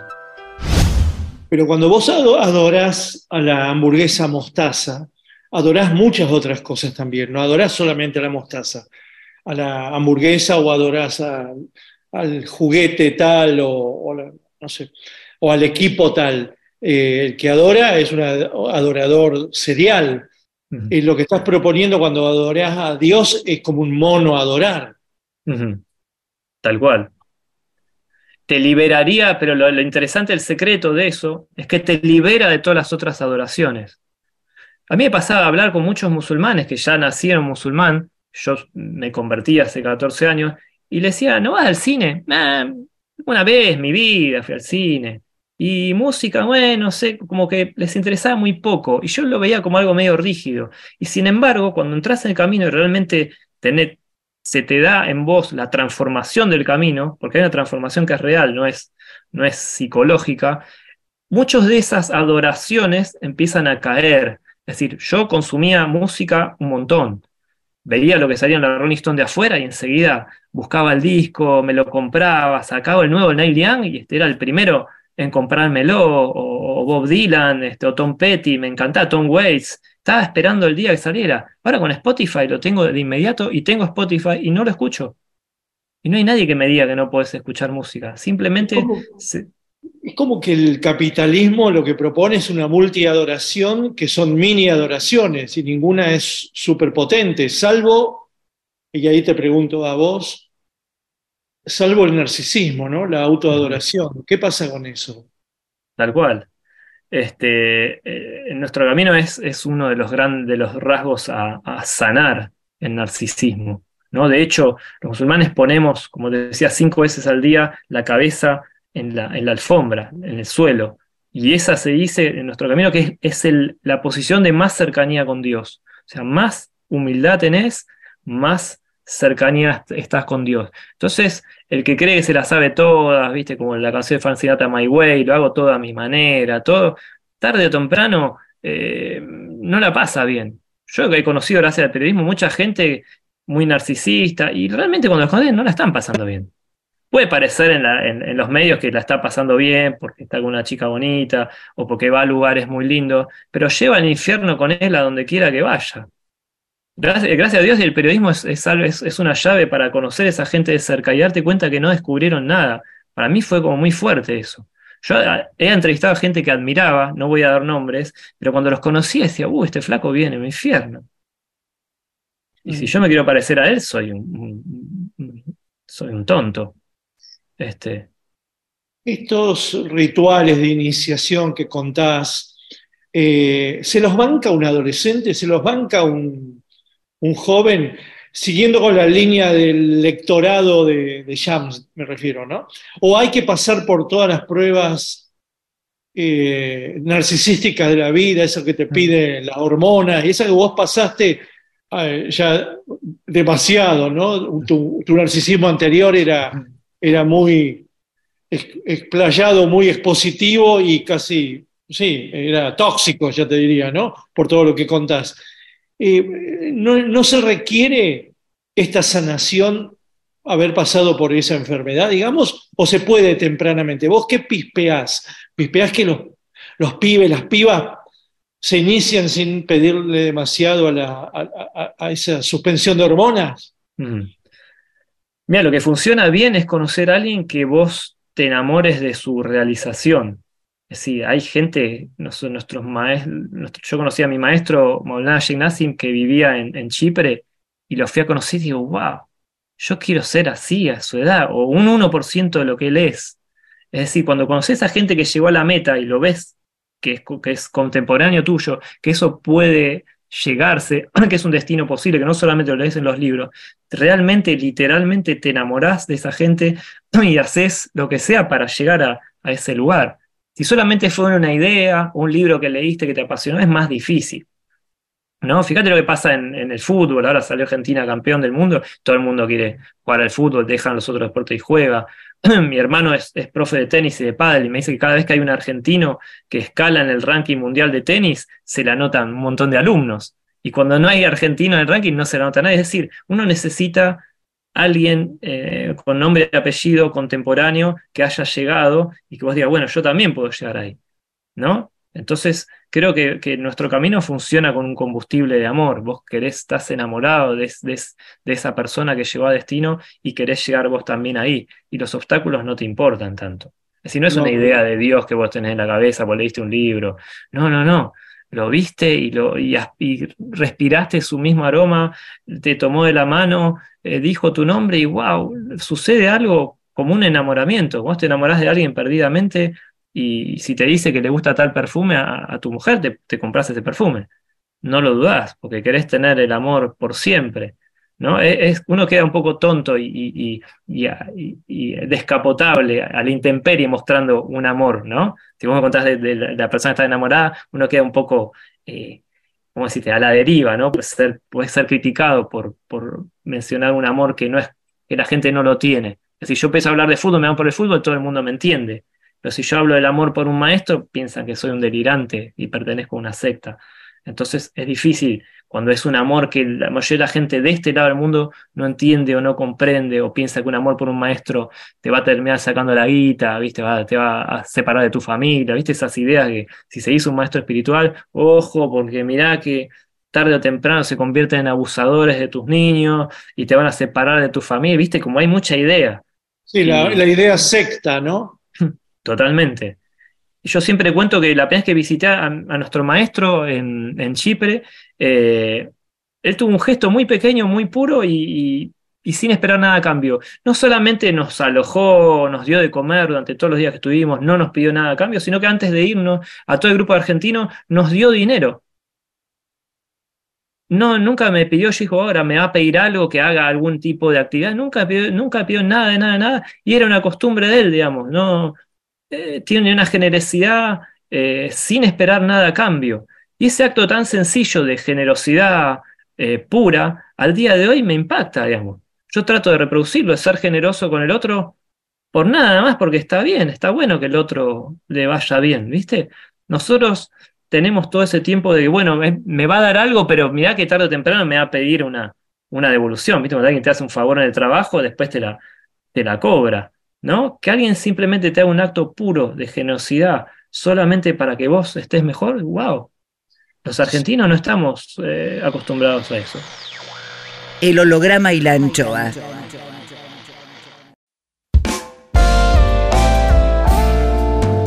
Speaker 1: Pero cuando vos ado- adorás a la hamburguesa mostaza, adorás muchas otras cosas también. No adorás solamente a la mostaza, a la hamburguesa o adorás a- al juguete tal o, o la- no sé, o al equipo tal. Eh, el que adora es un ad- adorador serial.
Speaker 2: Ujú.
Speaker 1: Y lo que estás proponiendo cuando adorás a Dios es como un mono adorar.
Speaker 2: Tal cual. Te liberaría, pero lo, interesante, el secreto de eso, es que te libera de todas las otras adoraciones. A mí me pasaba a hablar con muchos musulmanes que ya nacieron musulmán, yo me convertí hace 14 años, y le decía, ¿no vas al cine? "Ah, una vez mi vida fui al cine. Y música, bueno, no sé, como que les interesaba muy poco, y yo lo veía como algo medio rígido. Y sin embargo, cuando entras en el camino y realmente tenés, se te da en vos la transformación del camino, porque hay una transformación que es real, no es, no es psicológica, muchas de esas adoraciones empiezan a caer. Es decir, yo consumía música un montón. Veía lo que salía en la Rolling Stone de afuera y enseguida buscaba el disco, me lo compraba, sacaba el nuevo Neil Young y este era el primero en comprármelo, o, o Bob Dylan, este, o Tom Petty, me encantaba Tom Waits. Estaba esperando el día que saliera. Ahora con Spotify lo tengo de inmediato y tengo Spotify y no lo escucho. Y no hay nadie que me diga que no puedes escuchar música. Simplemente
Speaker 1: ¿Cómo?
Speaker 2: se-
Speaker 1: Es como que el capitalismo lo que propone es una multiadoración que son mini adoraciones y ninguna es superpotente, salvo, y ahí te pregunto a vos, salvo el narcisismo, ¿no? La autoadoración. ¿Qué pasa con eso?
Speaker 2: Tal cual. Este, eh, nuestro camino es, es uno de los grandes de los rasgos a, a sanar el narcisismo, ¿no? De hecho, los musulmanes ponemos, como te decía, cinco veces al día la cabeza en la, en la alfombra, en el suelo. Y esa se dice en nuestro camino que es, es el- la posición de más cercanía con Dios. O sea, más humildad tenés, más cercanía est- estás con Dios. Entonces, el que cree que se la sabe todas, viste, como en la canción de Frank Sinatra, My Way, lo hago todo a mi manera, todo, tarde o temprano, eh, no la pasa bien. Yo he conocido, gracias al periodismo, mucha gente muy narcisista y realmente cuando los conocen no la están pasando bien. Puede parecer en- en los medios que la está pasando bien porque está con una chica bonita o porque va a lugares muy lindos, pero lleva al infierno con él a donde quiera que vaya. Gracias, gracias a Dios y el periodismo es, es, es- una llave para conocer a esa gente de cerca y darte cuenta que no descubrieron nada. Para mí fue como muy fuerte eso. Yo ah, he entrevistado a gente que admiraba, no voy a dar nombres, pero cuando los conocía decía, uh, este flaco viene, mi infierno. Y si yo me quiero parecer a él, soy un- soy un tonto. Este,
Speaker 1: Estos rituales de iniciación que contás, eh, ¿se los banca un adolescente? ¿Se los banca un, un joven? Siguiendo con la línea del lectorado de, de Jams, me refiero, ¿no? ¿O hay que pasar por todas las pruebas eh, narcisísticas de la vida, eso que te piden las hormonas, y esa que vos pasaste eh, ya demasiado, ¿no? Tu, tu narcisismo anterior era, era muy ex- explayado, muy expositivo y casi, sí, era tóxico, ya te diría, ¿no? Por todo lo que contás. Eh, no, se requiere esta sanación haber pasado por esa enfermedad, digamos, o se puede tempranamente. ¿Vos qué pispeás? ¿Pispeás que los, los pibes, las pibas se inician sin pedirle demasiado a, la- a esa suspensión de hormonas?
Speaker 2: Mm. Mira, lo que funciona bien es conocer a alguien que vos te enamores de su realización. Decir, hay gente, nuestros maestros, yo conocí a mi maestro Maulana Sheikh que vivía en, Chipre y lo fui a conocer y digo, wow, yo quiero ser así a su edad, o un 1% de lo que él es. Es decir, cuando conoces a gente que llegó a la meta y lo ves que es, que es contemporáneo tuyo, que eso puede llegarse, que es un destino posible, que no solamente lo lees en los libros, realmente, literalmente te enamorás de esa gente y haces lo que sea para llegar a ese lugar. Si solamente fue una idea, un libro que leíste que te apasionó, es más difícil. ¿No? Fíjate lo que pasa en, el fútbol, ahora salió Argentina campeón del mundo, todo el mundo quiere jugar al fútbol, dejan los otros deportes y juega. Mi hermano es, es profe de tenis y de pádel y me dice que cada vez que hay un argentino que escala en el ranking mundial de tenis, se le anotan un montón de alumnos. Y cuando no hay argentino en el ranking, no se le anota nadie. Es decir, uno necesita alguien eh, con nombre y apellido contemporáneo que haya llegado y que vos digas, bueno, yo también puedo llegar ahí, ¿no? Entonces, creo que, que nuestro camino funciona con un combustible de amor. Vos querés, estás enamorado de, de, de esa persona que llegó a destino y querés llegar vos también ahí. Y los obstáculos no te importan tanto. Es decir, no es
Speaker 1: No.
Speaker 2: una idea de Dios que vos tenés en la cabeza, vos leíste un libro. No, no, no. Lo viste y, lo, y, as- y respiraste su mismo aroma, te tomó de la mano, eh, dijo tu nombre y wow, sucede algo como un enamoramiento. Vos te enamorás de alguien perdidamente y si te dice que le gusta tal perfume a, a tu mujer, te, te compras ese perfume. No lo dudás, porque querés tener el amor por siempre. Es, uno queda un poco tonto y, descapotable a la intemperie mostrando un amor, ¿no? Si vos me contás de, la, persona que está enamorada, uno queda un poco, eh, ¿cómo decirte?, a la deriva, ¿no? Puede ser, criticado por, por mencionar un amor que no es, que la gente no lo tiene. Decir, yo empiezo a hablar de fútbol, me dan por el fútbol, todo el mundo me entiende. Pero si yo hablo del amor por un maestro, piensan que soy un delirante y pertenezco a una secta. Entonces es difícil cuando es un amor que la mayoría de la gente de este lado del mundo no entiende o no comprende o piensa que un amor por un maestro te va a terminar sacando la guita, ¿viste? Va- te va a separar de tu familia, ¿viste? Esas ideas que si seguís un maestro espiritual, ojo, porque mirá que tarde o temprano se convierten en abusadores de tus niños y te van a separar de tu familia, ¿viste? Como hay mucha idea.
Speaker 1: Sí, la,
Speaker 2: Y-
Speaker 1: la idea secta, ¿no?
Speaker 2: Totalmente. Yo siempre cuento que la primera vez que visité a, a nuestro maestro en, en Chipre, eh, él tuvo un gesto muy pequeño, muy puro y, sin esperar nada a cambio. No solamente nos alojó, nos dio de comer durante todos los días que estuvimos, no nos pidió nada a cambio, sino que antes de irnos a todo el grupo de argentinos nos dio dinero. No, nunca me pidió, yo dijo, ahora me va a pedir algo que haga algún tipo de actividad. Nunca pidió, nunca pidió nada, de nada, nada. Y era una costumbre de él, digamos. No, eh, tiene una generosidad eh, sin esperar nada a cambio. Y ese acto tan sencillo de generosidad eh, pura, al día de hoy me impacta, digamos. Yo trato de reproducirlo, de ser generoso con el otro por nada más, porque está bien, está bueno que el otro le vaya bien, ¿viste? Nosotros tenemos todo ese tiempo de, bueno, me, va a dar algo, pero mirá que tarde o temprano me va a pedir una, una devolución, ¿viste? Cuando alguien te hace un favor en el trabajo, después te la, te la cobra, ¿no? Que alguien simplemente te haga un acto puro de generosidad solamente para que vos estés mejor, wow. Los argentinos no estamos eh, acostumbrados a eso.
Speaker 3: El holograma y la anchoa.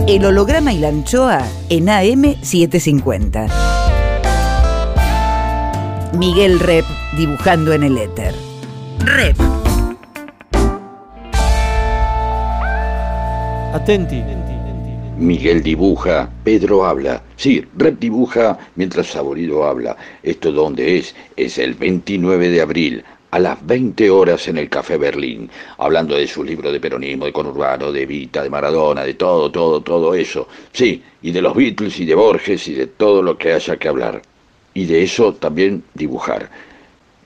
Speaker 3: El holograma y la anchoa en AM750. Miguel Rep dibujando en el éter. Rep.
Speaker 1: Atenti.
Speaker 6: Miguel dibuja, Pedro habla. Sí, Rep dibuja mientras Saborido habla. ¿Esto dónde es? Es el 29 de abril, a las 20 horas en el Café Berlín, hablando de su libro de peronismo, de conurbano, de Vita, de Maradona, de todo, todo, todo eso. Sí, y de los Beatles y de Borges y de todo lo que haya que hablar. Y de eso también dibujar.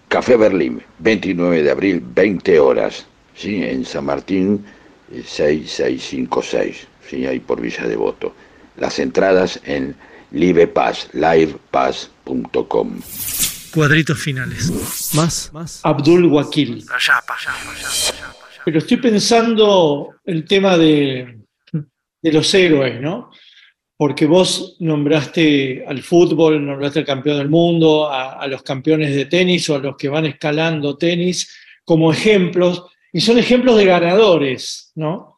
Speaker 6: Café Berlín, 29 de abril, 20 horas. Sí, en San Martín, eh, 6656. Sí, ahí por Villa Devoto. Las entradas en livepaz, livepass.com.
Speaker 1: Cuadritos finales. Más. Abdul Wakil. Pero estoy pensando el tema de, de los héroes, ¿no? Porque vos nombraste al fútbol, nombraste al campeón del mundo, a, a los campeones de tenis o a los que van escalando tenis como ejemplos, y son ejemplos de ganadores, ¿no?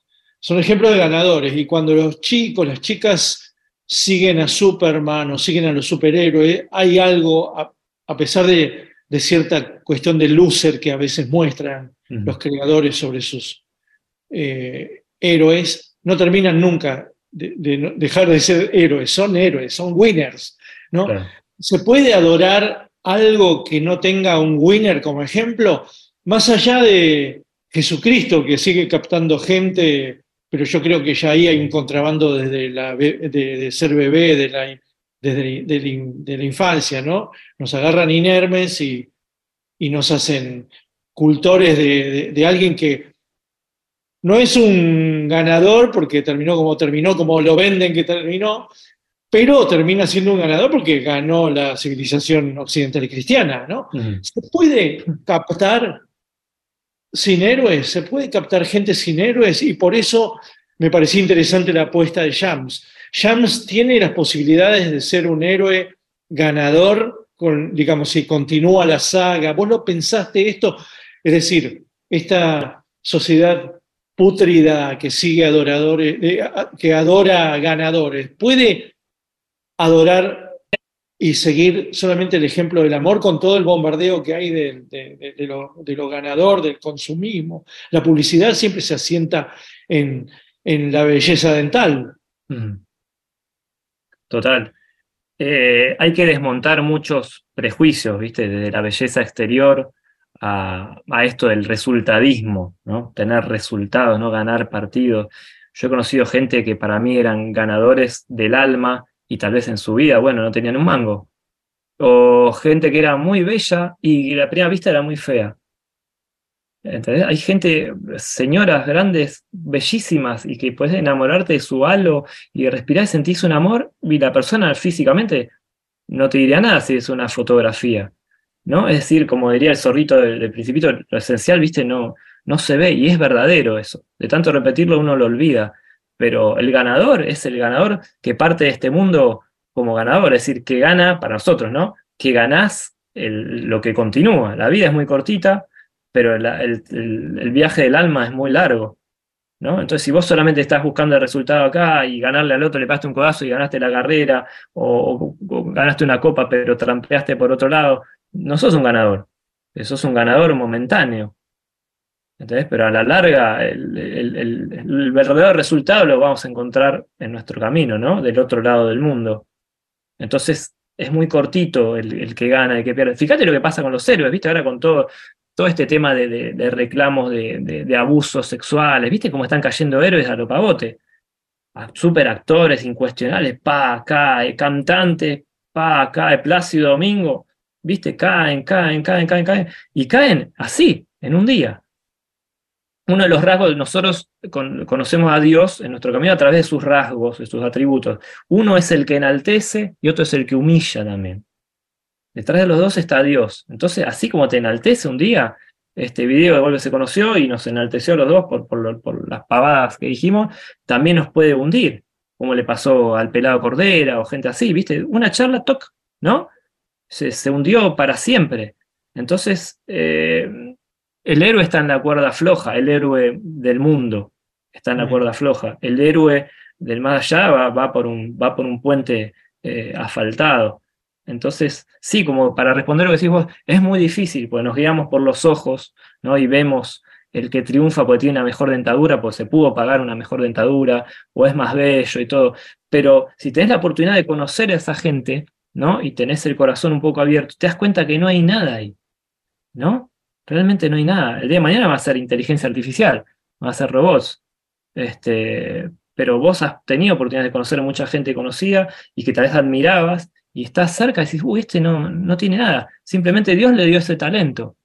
Speaker 1: Son ejemplos de ganadores. Y cuando los chicos, las chicas siguen a Superman o siguen a los superhéroes, hay algo, a, a pesar de, de cierta cuestión de loser que a veces muestran los creadores sobre sus eh, héroes, no terminan nunca de, dejar de ser héroes, son héroes, son winners, ¿no?
Speaker 2: Claro.
Speaker 1: ¿Se puede adorar algo que no tenga un winner como ejemplo? Más allá de Jesucristo, que sigue captando gente, pero yo creo que ya ahí hay un contrabando desde la, de, de ser bebé, de la, desde de la in- de la infancia, ¿no? Nos agarran inermes y, y nos hacen cultores de, alguien que no es un ganador porque terminó como terminó, como lo venden que terminó, pero termina siendo un ganador porque ganó la civilización occidental y cristiana, ¿no? ¿Se puede captar sin héroes? ¿Se puede captar gente sin héroes? Y por eso me parecía interesante la apuesta de Shams. Shams tiene las posibilidades de ser un héroe ganador, con, digamos, si continúa la saga. ¿Vos lo pensaste esto? Es decir, esta sociedad pútrida que sigue adoradores, eh, que adora ganadores, ¿puede adorar y seguir solamente el ejemplo del amor con todo el bombardeo que hay de, lo, ganador, del consumismo. La publicidad siempre se asienta en, en la belleza dental.
Speaker 2: Ujú. Total. Eh, hay que desmontar muchos prejuicios, ¿viste? Desde la belleza exterior a, a esto del resultadismo, ¿no? Tener resultados, no ganar partidos. Yo he conocido gente que para mí eran ganadores del alma y tal vez en su vida, bueno, no tenían un mango. O gente que era muy bella y la primera vista era muy fea. ¿Entendés? Hay gente, señoras grandes, bellísimas, y que puedes enamorarte de su halo y respirar y sentís un amor, y la persona físicamente no te diría nada si es una fotografía. ¿no? Es decir, como diría el zorrito del, del principito, lo esencial, viste, no, no se ve, y es verdadero eso. De tanto repetirlo uno lo olvida. Pero el ganador es el ganador que parte de este mundo como ganador, es decir, que gana para nosotros, ¿no? Que ganás el- lo que continúa. La vida es muy cortita, pero el, el- viaje del alma es muy largo. ¿no? Entonces, si vos solamente estás buscando el resultado acá y ganarle al otro, le pasaste un codazo y ganaste la carrera, o, o- o ganaste una copa pero trampeaste por otro lado, no sos un ganador. Sos un ganador momentáneo. ¿Entendés? Pero a la larga, el, verdadero resultado lo vamos a encontrar en nuestro camino, ¿no? Del otro lado del mundo. Entonces, es muy cortito el, que gana, el que pierde. Fíjate lo que pasa con los héroes, ¿viste? Ahora con todo, todo este tema de, reclamos de, abusos sexuales, ¿viste cómo están cayendo héroes a lo pavote? A incuestionables, pa, cae, cantantes, pa, cae, Plácido Domingo, ¿viste? Caen, caen, caen, caen, caen, y caen así, en un día. Uno de los rasgos, nosotros conocemos a Dios en nuestro camino a través de sus rasgos, de sus atributos. Uno es el que enaltece y otro es el que humilla también. Detrás de los dos está Dios. Entonces, así como te enaltece un día, este video de Vuelve se conoció y nos enalteció a los dos por, las pavadas que dijimos, también nos puede hundir, como le pasó al pelado Cordera o gente así, ¿viste? Una charla, toc, ¿no? Se, hundió para siempre. Entonces, eh, el héroe está en la cuerda floja, el héroe del mundo está en la cuerda floja, el héroe del más allá va, por, un, va por un puente eh, asfaltado. Entonces, sí, como para responder lo que decís vos, es muy difícil, porque nos guiamos por los ojos, ¿no? Y vemos el que triunfa porque tiene una mejor dentadura, pues se pudo pagar una mejor dentadura, o es más bello y todo. Pero si tenés la oportunidad de conocer a esa gente, ¿no? Y tenés el corazón un poco abierto, te das cuenta que no hay nada ahí, ¿no? Realmente no hay nada. El día de mañana va a ser inteligencia artificial, va a ser robots. Este, pero vos has tenido oportunidad de conocer a mucha gente conocida y que tal vez admirabas y estás cerca y decís, uy, este no, no tiene nada. Simplemente Dios le dio ese talento.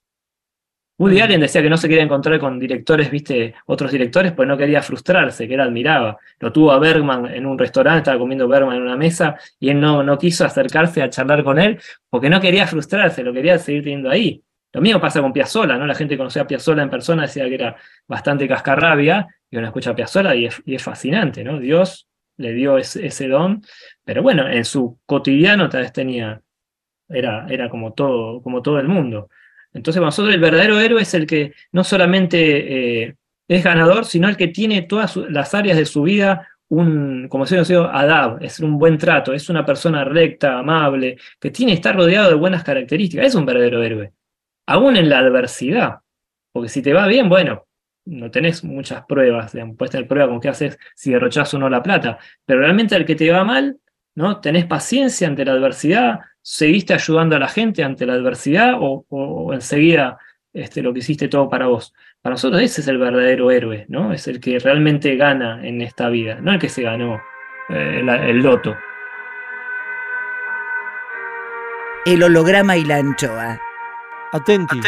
Speaker 2: Woody. Allen decía que no se quería encontrar con directores, viste, otros directores, pues no quería frustrarse, que él admiraba. Lo tuvo a Bergman en un restaurante, estaba comiendo Bergman en una mesa, y él no, no quiso acercarse a charlar con él, porque no quería frustrarse, lo quería seguir teniendo ahí. Lo mismo pasa con Piazzolla, ¿no? La gente conocía a Piazzolla en persona, decía que era bastante cascarrabia, y uno escucha a Piazzolla y es, es fascinante, ¿no? Dios le dio ese, don, pero bueno, en su cotidiano tal vez tenía, era, era como, todo, como todo el mundo. Entonces, para nosotros el verdadero héroe es el que no solamente eh, es ganador, sino el que tiene todas las áreas de su vida un, como se dicho, adab, es un buen trato, es una persona recta, amable, que tiene, está rodeado de buenas características, es un verdadero héroe. Aún en la adversidad, porque si te va bien, bueno, no tenés muchas pruebas, puedes tener pruebas con qué haces si derrochás o no la plata, pero realmente al que te va mal, ¿no? Tenés paciencia ante la adversidad, seguiste ayudando a la gente ante la adversidad o, enseguida este, lo que hiciste todo para vos. Para nosotros ese es el verdadero héroe, ¿no? Es el que realmente gana en esta vida, no el que se ganó eh, el loto.
Speaker 3: El holograma y la anchoa.
Speaker 7: Atenti.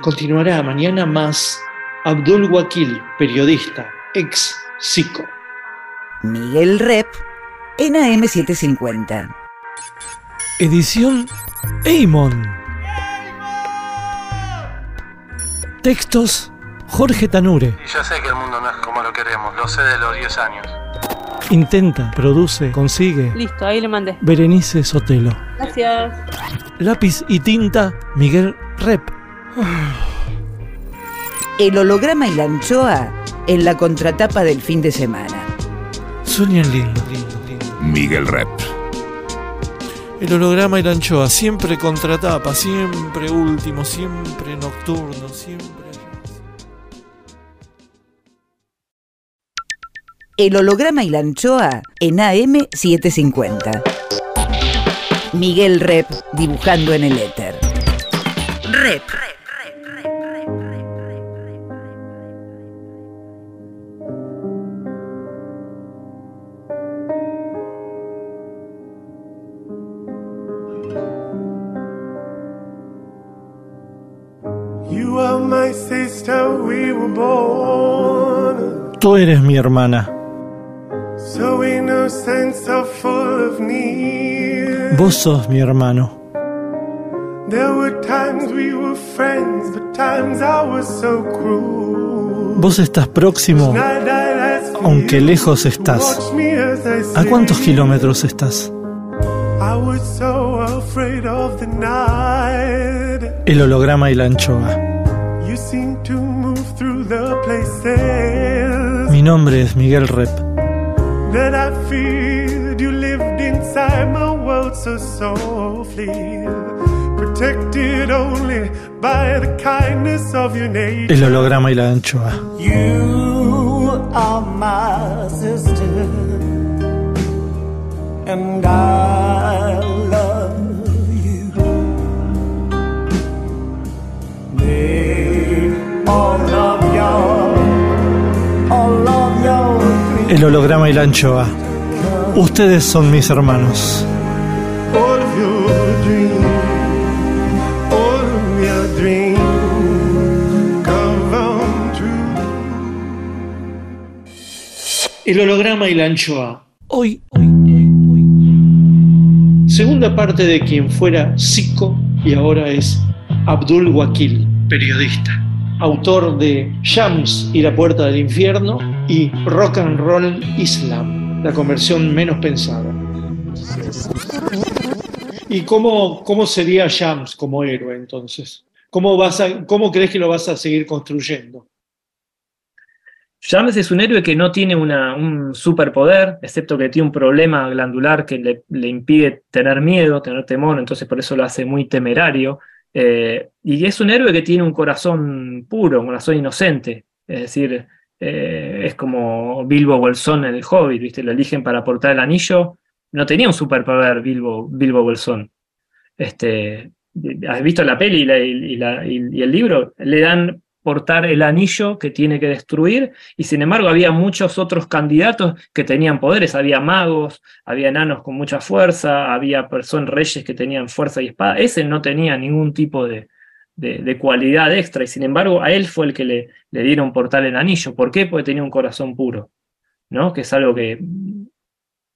Speaker 7: Continuará mañana más Abdul Wakil, periodista, ex psico.
Speaker 3: Miguel Rep, en AM750.
Speaker 7: Edición Eimon. Textos Jorge Tanure.
Speaker 8: Y yo sé que el mundo no es como lo queremos, lo sé de los 10 años.
Speaker 7: Intenta, produce, consigue.
Speaker 9: Listo, ahí le mandé.
Speaker 7: Berenice Sotelo.
Speaker 9: Gracias.
Speaker 7: Lápiz y tinta, Miguel Rep.
Speaker 3: el holograma y la anchoa en la contratapa del fin de semana.
Speaker 7: Sueñan lindo.
Speaker 4: Miguel Rep.
Speaker 7: El holograma y la anchoa, siempre contratapa, siempre último, siempre nocturno, siempre.
Speaker 3: El holograma y la anchoa en AM750. Miguel Rep dibujando en el éter. Rep.
Speaker 7: Tú eres mi hermana. Vos sos mi hermano. Vos estás próximo, aunque lejos estás. ¿A cuántos kilómetros estás? El holograma y la anchoa. Mi nombre es Miguel Rep. El holograma y la anchoa. You are my sister. And I love you. All. El holograma y la anchoa. Ustedes son mis hermanos.
Speaker 1: El holograma y la anchoa. Hoy, hoy, hoy, hoy. Segunda parte de quien fuera Zico y ahora es Abdul Wakil, periodista, autor de Shams y la puerta del infierno y Rock and Roll Islam, la conversión menos pensada. ¿Y cómo, cómo sería Shams como héroe entonces? ¿Cómo, vas a, ¿Cómo crees que lo vas a seguir construyendo?
Speaker 2: James es un héroe que no tiene un superpoder, excepto que tiene un problema glandular que le, impide tener miedo, tener temor, entonces por eso lo hace muy temerario. Eh, y es un héroe que tiene un corazón puro, un corazón inocente. Es decir, eh, es como Bilbo Bolsón en el Hobbit, ¿viste? Lo eligen para portar el anillo. No tenía un superpoder Bilbo, Bilbo Bolsón. Este, ¿Has visto la peli y el libro? Le dan portar el anillo que tiene que destruir, y sin embargo había muchos otros candidatos que tenían poderes, había magos, había enanos con mucha fuerza, había personas, reyes que tenían fuerza y espada, ese no tenía ningún tipo de, de, cualidad extra, y sin embargo a él fue el que le, le, dieron portar el anillo, ¿por qué? Porque tenía un corazón puro, ¿no? Que es algo que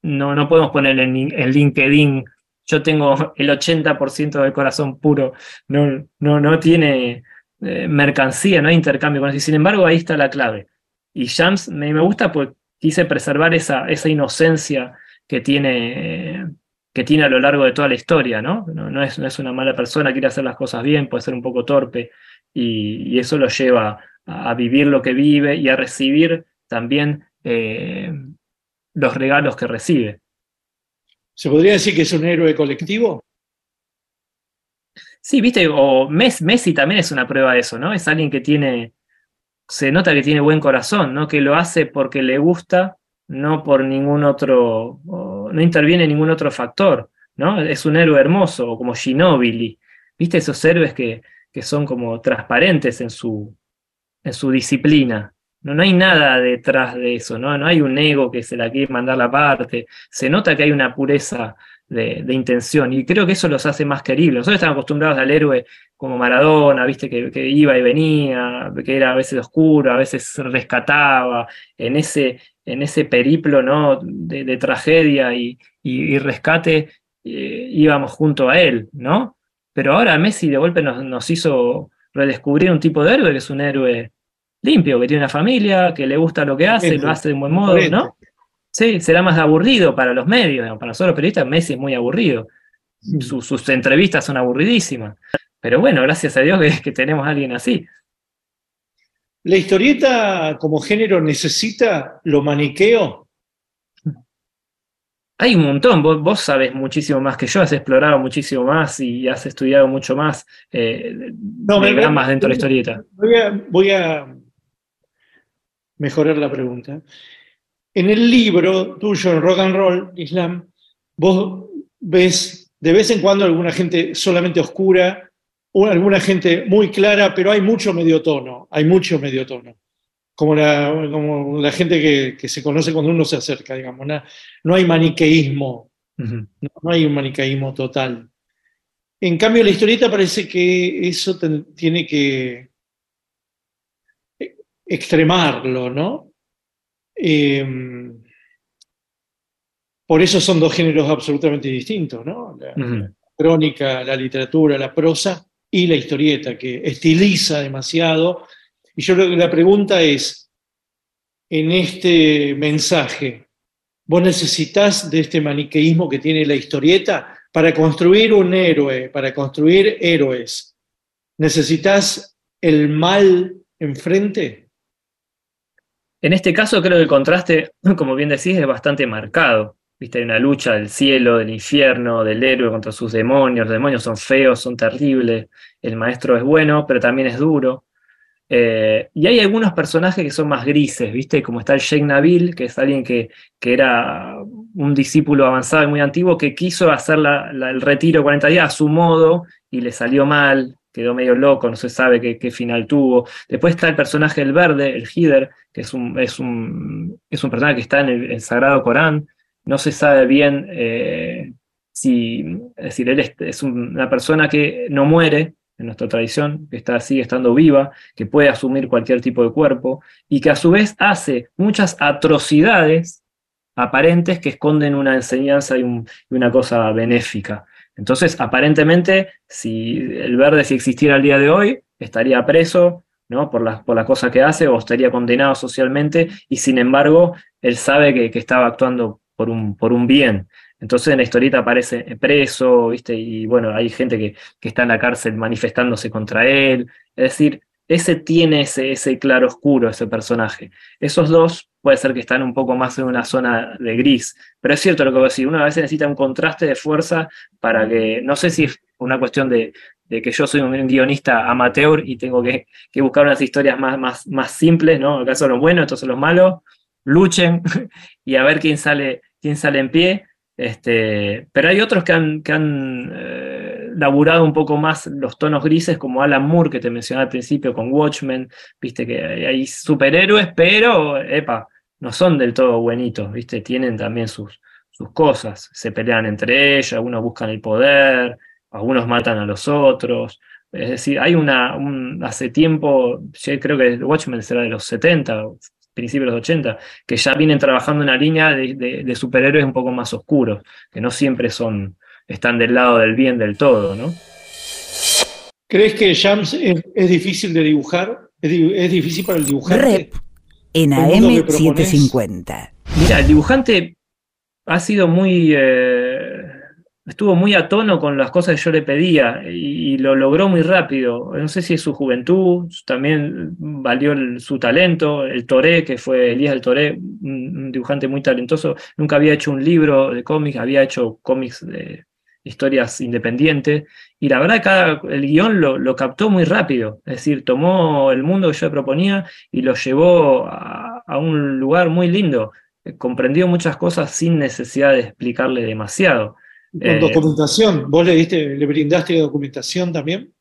Speaker 2: no, no podemos poner en, en LinkedIn, yo tengo el 80% del corazón puro, no, no, no tiene eh, mercancía, no hay intercambio con sin embargo, ahí está la clave. Y Shams me, me gusta porque quise preservar esa, esa inocencia que tiene, que tiene a lo largo de toda la historia, ¿no? No, es, no es una mala persona, quiere hacer las cosas bien, puede ser un poco torpe, y, eso lo lleva a, a, vivir lo que vive y a recibir también eh, los regalos que recibe.
Speaker 1: ¿Se podría decir que es un héroe colectivo?
Speaker 2: Sí, viste, o Messi, Messi, también es una prueba de eso, ¿no? Es alguien que tiene, se nota que tiene buen corazón, ¿no? Que lo hace porque le gusta, no por ningún otro, no interviene ningún otro factor, ¿no? Es un héroe hermoso, como Ginobili, viste esos héroes que, que son como transparentes en su, en su disciplina. No, no hay nada detrás de eso, ¿no? No hay un ego que se la quiere mandar la parte. Se nota que hay una pureza de, de, intención. Y creo que eso los hace más queribles. Nosotros estamos acostumbrados al héroe como Maradona, viste, que, que, iba y venía, que era a veces oscuro, a veces rescataba, en ese, en ese periplo ¿no? de, de tragedia y, y, y rescate eh, íbamos junto a él, ¿no? Pero ahora Messi de golpe nos, nos hizo redescubrir un tipo de héroe que es un héroe limpio, que tiene una familia, que le gusta lo que hace, lo hace de un buen modo, ¿no? Sí, será más aburrido para los medios. Para nosotros los periodistas, Messi es muy aburrido. Sus, sus entrevistas son aburridísimas. Pero bueno, gracias a Dios que, que, tenemos a alguien así.
Speaker 1: ¿La historieta como género necesita lo maniqueo?
Speaker 2: Hay un montón, vos, vos sabés muchísimo más que yo, has explorado muchísimo más y has estudiado mucho más eh,
Speaker 1: no, me,
Speaker 2: dramas dentro de la historieta.
Speaker 1: Voy a, voy a mejorar la pregunta. En el libro tuyo, en Rock and Roll Islam, vos ves de vez en cuando alguna gente solamente oscura, o alguna gente muy clara, pero hay mucho medio tono, hay mucho medio tono. Como la, como la gente que, que se conoce cuando uno se acerca, digamos. No, no hay maniqueísmo, uh -huh. no, no, hay un maniqueísmo total. En cambio, la historieta parece que eso tiene que extremarlo, ¿no? Eh, por eso son dos géneros absolutamente distintos, ¿no? La, uh -huh. la, crónica, la literatura, la prosa y la historieta, que estiliza demasiado. Y yo creo que la pregunta es, en este mensaje, ¿vos necesitas de este maniqueísmo que tiene la historieta para construir un héroe, para construir héroes? ¿Necesitas el mal enfrente?
Speaker 2: En este caso creo que el contraste, como bien decís, es bastante marcado. ¿Viste? Hay una lucha del cielo, del infierno, del héroe contra sus demonios. Los demonios son feos, son terribles. El maestro es bueno, pero también es duro. Eh, y hay algunos personajes que son más grises, ¿viste? Como está el Sheikh Nabil, que es alguien que, que era un discípulo avanzado y muy antiguo, que quiso hacer el retiro 40 días a su modo y le salió mal, quedó medio loco, no se sabe qué, qué, final tuvo. Después está el personaje del verde, el Hider, que es un, es un, es un personaje que está en el, Sagrado Corán. No se sabe bien eh, si, es decir, él es, una persona que no muere, en nuestra tradición, que está, sigue estando viva, que puede asumir cualquier tipo de cuerpo y que a su vez hace muchas atrocidades aparentes que esconden una enseñanza y, una cosa benéfica. Entonces, aparentemente, si el verde, si existiera el día de hoy, estaría preso ¿no? por, las por cosas que hace o estaría condenado socialmente y sin embargo, él sabe que, que estaba actuando por un, por un bien. Entonces en la historieta aparece preso, ¿viste? Y bueno, hay gente que, que, está en la cárcel manifestándose contra él. Es decir, ese tiene ese, ese claro oscuro, ese personaje. Esos dos puede ser que están un poco más en una zona de gris. Pero es cierto lo que voy a decir, uno a veces necesita un contraste de fuerza para que, no sé si es una cuestión de, de que yo soy un guionista amateur y tengo que, que, buscar unas historias más, más, más simples, ¿no? Acá son los buenos, estos son los malos, luchen y a ver quién sale, quién sale en pie. Este, pero hay otros que han, que han eh, laburado un poco más los tonos grises, como Alan Moore, que te mencioné al principio, con Watchmen, viste que hay superhéroes, pero, epa, no son del todo buenitos, viste, tienen también sus, sus cosas, se pelean entre ellos, algunos buscan el poder, algunos matan a los otros, es decir, hay una, hace tiempo, yo creo que Watchmen será de los 70, principios de los 80, que ya vienen trabajando una línea de, superhéroes un poco más oscuros, que no siempre son, están del lado del bien del todo, ¿no?
Speaker 1: ¿Crees que Shams es, difícil de dibujar? ¿Es, difícil para el dibujante?
Speaker 3: Rep en AM750.
Speaker 2: Mira, el dibujante ha sido muy... Eh, estuvo muy a tono con las cosas que yo le pedía y, lo logró muy rápido. No sé si es su juventud, también valió su talento. El Toré, que fue Elías del Toré, un, dibujante muy talentoso, nunca había hecho un libro de cómics, había hecho cómics de historias independientes. Y la verdad, cada, el guion lo, captó muy rápido. Es decir, tomó el mundo que yo proponía y lo llevó a, a un lugar muy lindo. Comprendió muchas cosas sin necesidad de explicarle demasiado.
Speaker 1: Con eh, documentación, ¿vos le, diste, le brindaste documentación también?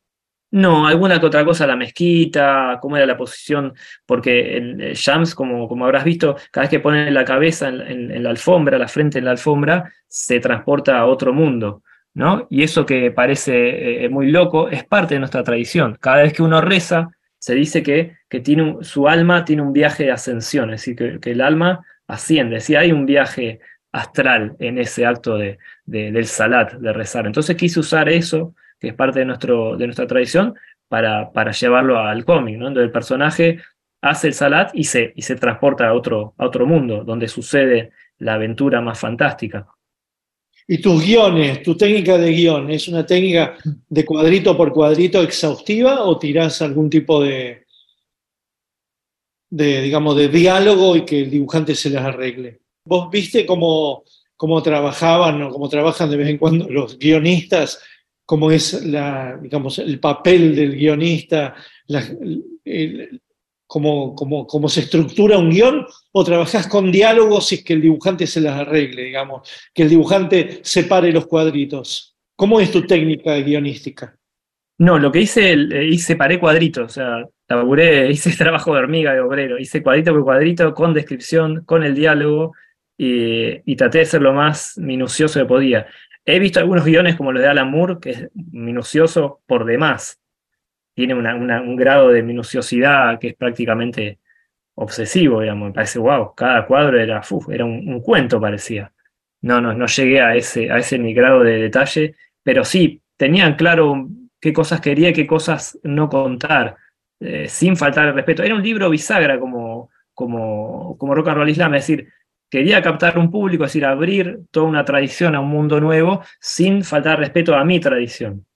Speaker 2: No, alguna que otra cosa, la mezquita, cómo era la posición, porque el, Shams, como, como habrás visto, cada vez que pone la cabeza en, la alfombra, la frente en la alfombra, se transporta a otro mundo, ¿no? Y eso que parece eh, muy loco es parte de nuestra tradición. Cada vez que uno reza, se dice que, que tiene su alma tiene un viaje de ascensión, es decir, que, que el alma asciende, si hay un viaje astral en ese acto de, del salat, de rezar. Entonces quise usar eso, que es parte de, nuestro, de nuestra tradición, para, para llevarlo al cómic, ¿no? donde el personaje hace el salat y se, y se transporta a otro, a otro mundo, donde sucede la aventura más fantástica.
Speaker 1: ¿Y tus guiones, tu técnica de guion, es una técnica de cuadrito por cuadrito exhaustiva o tirás algún tipo de, de digamos, de diálogo y que el dibujante se las arregle? ¿Vos viste cómo, cómo trabajaban o cómo trabajan de vez en cuando los guionistas? ¿Cómo es la, digamos, el papel del guionista? cómo, cómo, se estructura un guion? ¿O trabajás con diálogos y que el dibujante se las arregle, digamos? Que el dibujante separe los cuadritos. ¿Cómo es tu técnica guionística?
Speaker 2: No, lo que hice, eh, hice separé cuadritos, o sea, laburé, hice trabajo de hormiga, de obrero, hice cuadrito por cuadrito, con descripción, con el diálogo, y, traté de ser lo más minucioso que podía. He visto algunos guiones como los de Alan Moore, que es minucioso por demás. Tiene un grado de minuciosidad que es prácticamente obsesivo, digamos. Me parece, wow, cada cuadro era, era un, cuento, parecía. No, no, no llegué a ese, a ese grado de detalle, pero sí, tenían claro qué cosas quería y qué cosas no contar, eh, sin faltar el respeto. Era un libro bisagra como, como, como Rock and Roll Islam, es decir, quería captar un público, es decir, abrir toda una tradición a un mundo nuevo sin faltar respeto a mi tradición.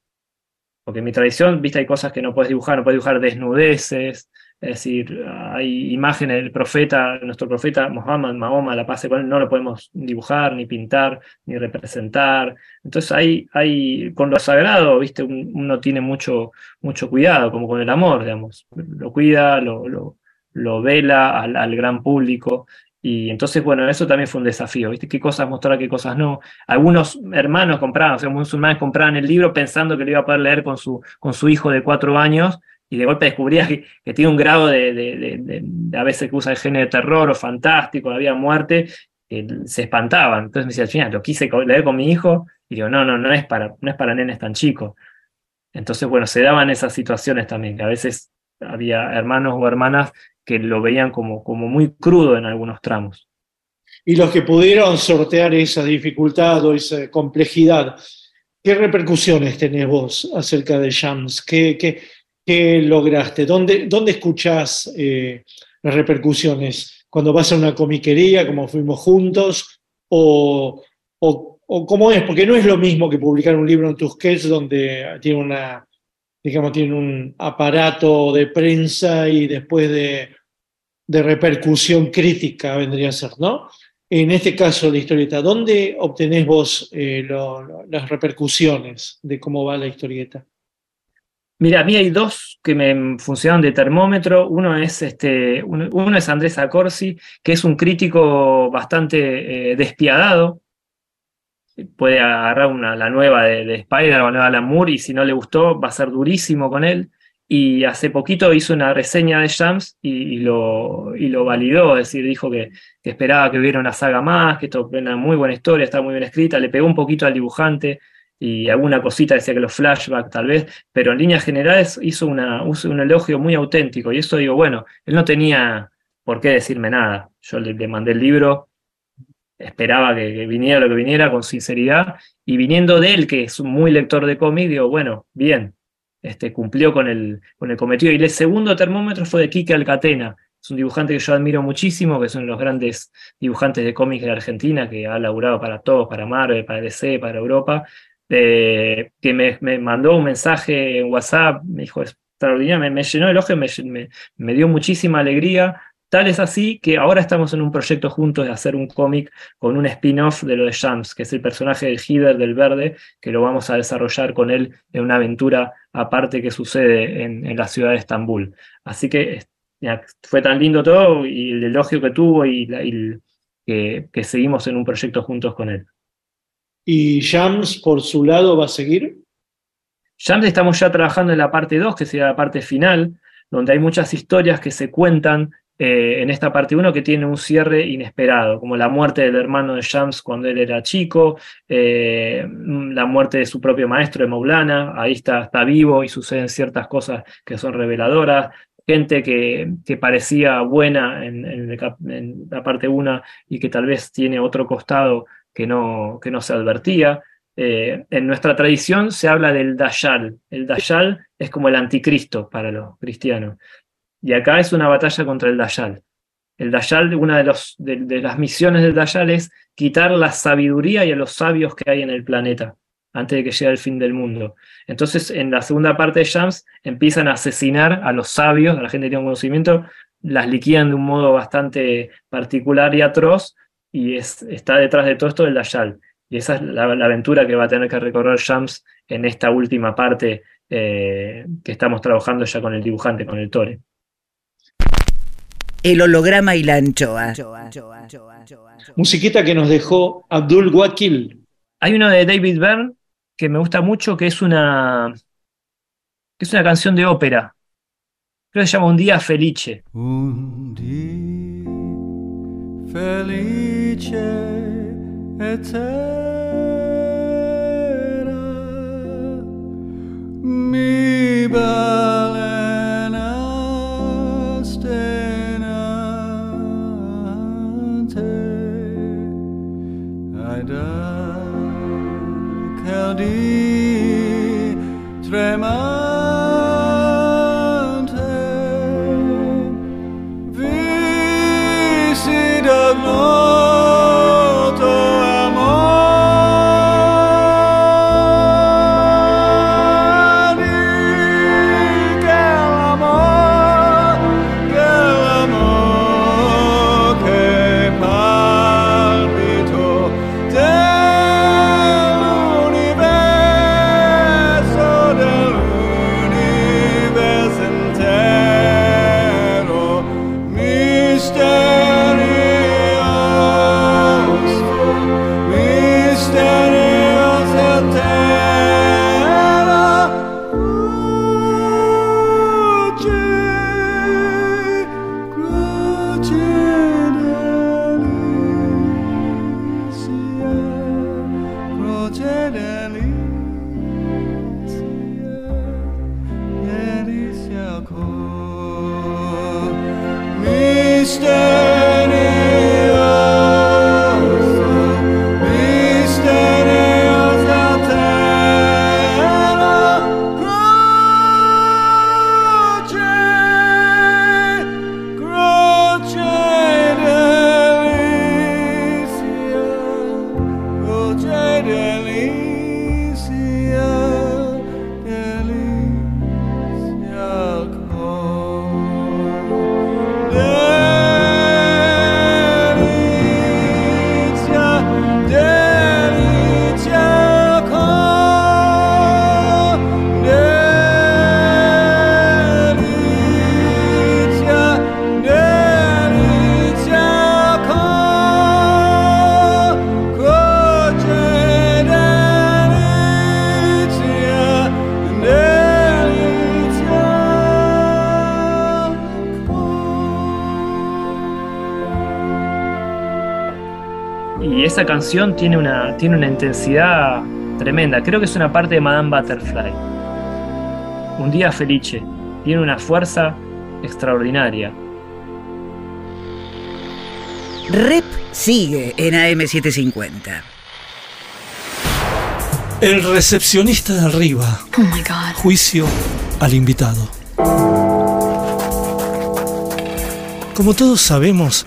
Speaker 2: Porque en mi tradición, viste, hay cosas que no puedes dibujar, no puedes dibujar desnudeces, es decir, hay imágenes del profeta, nuestro profeta Muhammad, Mahoma, la paz no lo podemos dibujar, ni pintar, ni representar. Entonces hay, hay con lo sagrado, viste, uno tiene mucho, mucho cuidado, como con el amor, digamos. Lo cuida, lo, lo, vela al, gran público. Y entonces, bueno, eso también fue un desafío, ¿viste? ¿Qué cosas mostrar, qué cosas no? Algunos hermanos compraban, o sea, musulmanes compraban el libro pensando que lo iba a poder leer con su, con su hijo de cuatro años y de golpe descubría que, que tiene un grado de, de, de, a veces que usa el género de terror o fantástico, había muerte, que se espantaban. Entonces me decía, China, lo quise leer con mi hijo y digo, no, no, no es para, no es para nenes tan chicos. Entonces, bueno, se daban esas situaciones también, que a veces había hermanos o hermanas que lo veían como, como muy crudo en algunos tramos.
Speaker 1: Y los que pudieron sortear esa dificultad o esa complejidad, ¿qué repercusiones tenés vos acerca de Shams? ¿Qué, qué, qué lograste? ¿Dónde, dónde escuchás eh, las repercusiones? ¿Cuando vas a una comiquería, como fuimos juntos? ¿O, o, o cómo es? Porque no es lo mismo que publicar un libro en Tusquets donde tiene una, digamos, tiene un aparato de prensa y después de, de repercusión crítica vendría a ser, ¿no? En este caso, la historieta, ¿dónde obtenés vos eh, las repercusiones de cómo va la historieta?
Speaker 2: Mira, a mí hay dos que me funcionan de termómetro. Uno es, este, uno, es Andrés Acorsi, que es un crítico bastante eh, despiadado. Puede agarrar una, la nueva de, de Spider o la nueva Alan Moore y si no le gustó va a ser durísimo con él. Y hace poquito hizo una reseña de Shams y, lo, y lo validó, es decir, dijo que, esperaba que hubiera una saga más, que esto era una muy buena historia, está muy bien escrita, le pegó un poquito al dibujante y alguna cosita decía que los flashbacks tal vez, pero en líneas generales hizo, una, un elogio muy auténtico y eso digo, bueno, él no tenía por qué decirme nada, yo le, mandé el libro, esperaba que, viniera lo que viniera con sinceridad y viniendo de él, que es muy lector de cómic, digo, bueno, bien, este, cumplió con el, con el cometido. Y el segundo termómetro fue de Quique Alcatena, es un dibujante que yo admiro muchísimo, que es uno de los grandes dibujantes de cómics de Argentina, que ha laburado para todos, para Marvel, para DC, para Europa, eh, que me, me, mandó un mensaje en WhatsApp, me dijo, extraordinario, me, me llenó el ojo, me, me, me dio muchísima alegría, Tal es así que ahora estamos en un proyecto juntos de hacer un cómic con un spin-off de lo de Shams, que es el personaje del Hider del Verde, que lo vamos a desarrollar con él en una aventura aparte que sucede en, en la ciudad de Estambul. Así que ya, fue tan lindo todo y el elogio que tuvo y, la, y que, que seguimos en un proyecto juntos con él.
Speaker 1: ¿Y Shams por su lado va a seguir?
Speaker 2: Shams estamos ya trabajando en la parte 2, que sería la parte final, donde hay muchas historias que se cuentan eh, en esta parte 1 que tiene un cierre inesperado, como la muerte del hermano de Shams cuando él era chico, eh, la muerte de su propio maestro de Maulana, ahí está, está vivo y suceden ciertas cosas que son reveladoras, gente que, que parecía buena en, la parte 1 y que tal vez tiene otro costado que no, que no se advertía. Eh, en nuestra tradición se habla del Dayal. El Dayal es como el anticristo para los cristianos. Y acá es una batalla contra el Dayal. El Dayal, una de, las misiones del Dayal es quitar la sabiduría y a los sabios que hay en el planeta antes de que llegue el fin del mundo. Entonces, en la segunda parte de Shams, empiezan a asesinar a los sabios, a la gente que tiene un conocimiento, las liquidan de un modo bastante particular y atroz, y es, está detrás de todo esto el Dayal. Y esa es la, la, aventura que va a tener que recorrer Shams en esta última parte eh, que estamos trabajando ya con el dibujante, con el Tore.
Speaker 3: El holograma y la anchoa.
Speaker 1: Musiquita que nos dejó Abdul Wakil.
Speaker 2: Hay uno de David Byrne que me gusta mucho, que es una, que es una canción de ópera. Creo que se llama Un día felice.
Speaker 10: Un día felice etera mi had
Speaker 2: any esa canción tiene una, tiene una intensidad tremenda. Creo que es una parte de Madame Butterfly. Un día felice. Tiene una fuerza extraordinaria.
Speaker 3: Rep sigue en AM750.
Speaker 1: El recepcionista de arriba.
Speaker 11: Oh my God.
Speaker 1: Juicio al invitado. Como todos sabemos,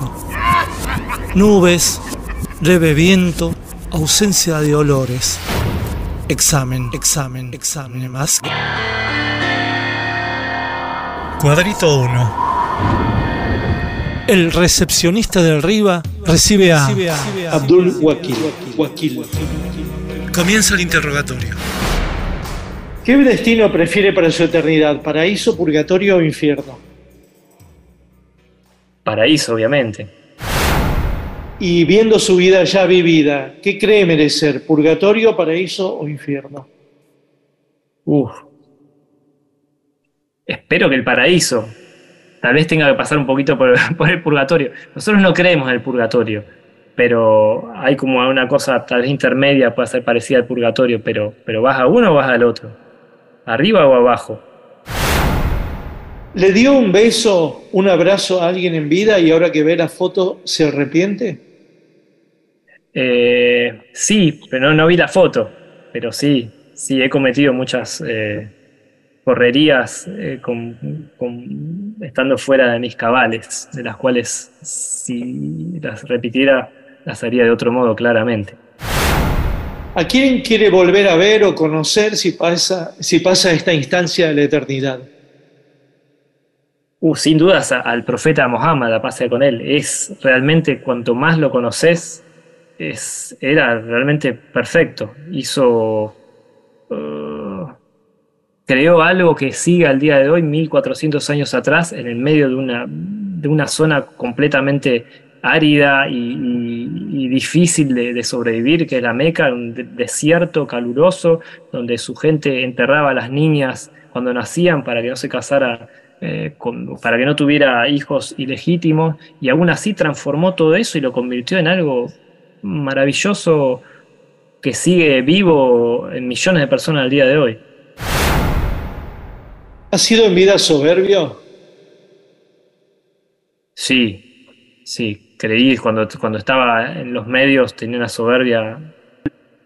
Speaker 1: Nubes, leve viento, ausencia de olores. Examen, examen, examen más. Cuadrito 1. El recepcionista de arriba recibe a Abdul Wakil. Wakil. Comienza el interrogatorio. ¿Qué destino prefiere para su eternidad? ¿Paraíso, purgatorio o infierno?
Speaker 2: Paraíso, obviamente.
Speaker 1: Y viendo su vida ya vivida, ¿qué cree merecer? ¿Purgatorio, paraíso o infierno?
Speaker 2: Uf. Espero que el paraíso. Tal vez tenga que pasar un poquito por, por el purgatorio. Nosotros no creemos en el purgatorio, pero hay como una cosa tal vez intermedia, puede ser parecida al purgatorio, pero, pero ¿vas a uno o vas al otro? ¿Arriba o abajo?
Speaker 1: ¿Le dio un beso, un abrazo a alguien en vida y ahora que ve la foto se arrepiente?
Speaker 2: Eh, sí, pero no, no vi la foto. Pero sí, sí, he cometido muchas eh, correrías eh, con, con- estando fuera de mis cabales, de las cuales si las repitiera las haría de otro modo, claramente.
Speaker 1: ¿A quién quiere volver a ver o conocer si pasa, si pasa esta instancia de la eternidad?
Speaker 2: Uh, sin dudas al profeta Mohammed, la paz con él. Es realmente, cuanto más lo conoces, era realmente perfecto. Hizo. uh, creó algo que sigue al día de hoy, 1400 años atrás, en el medio de una, de una zona completamente árida y, difícil de, sobrevivir, que es la Meca, un de- desierto caluroso, donde su gente enterraba a las niñas cuando nacían para que no se casara, eh, para que no tuviera hijos ilegítimos, y aún así transformó todo eso y lo convirtió en algo maravilloso que sigue vivo en millones de personas al día de hoy.
Speaker 1: ¿Ha sido en vida soberbio?
Speaker 2: Sí, sí, creí cuando, cuando estaba en los medios tenía una soberbia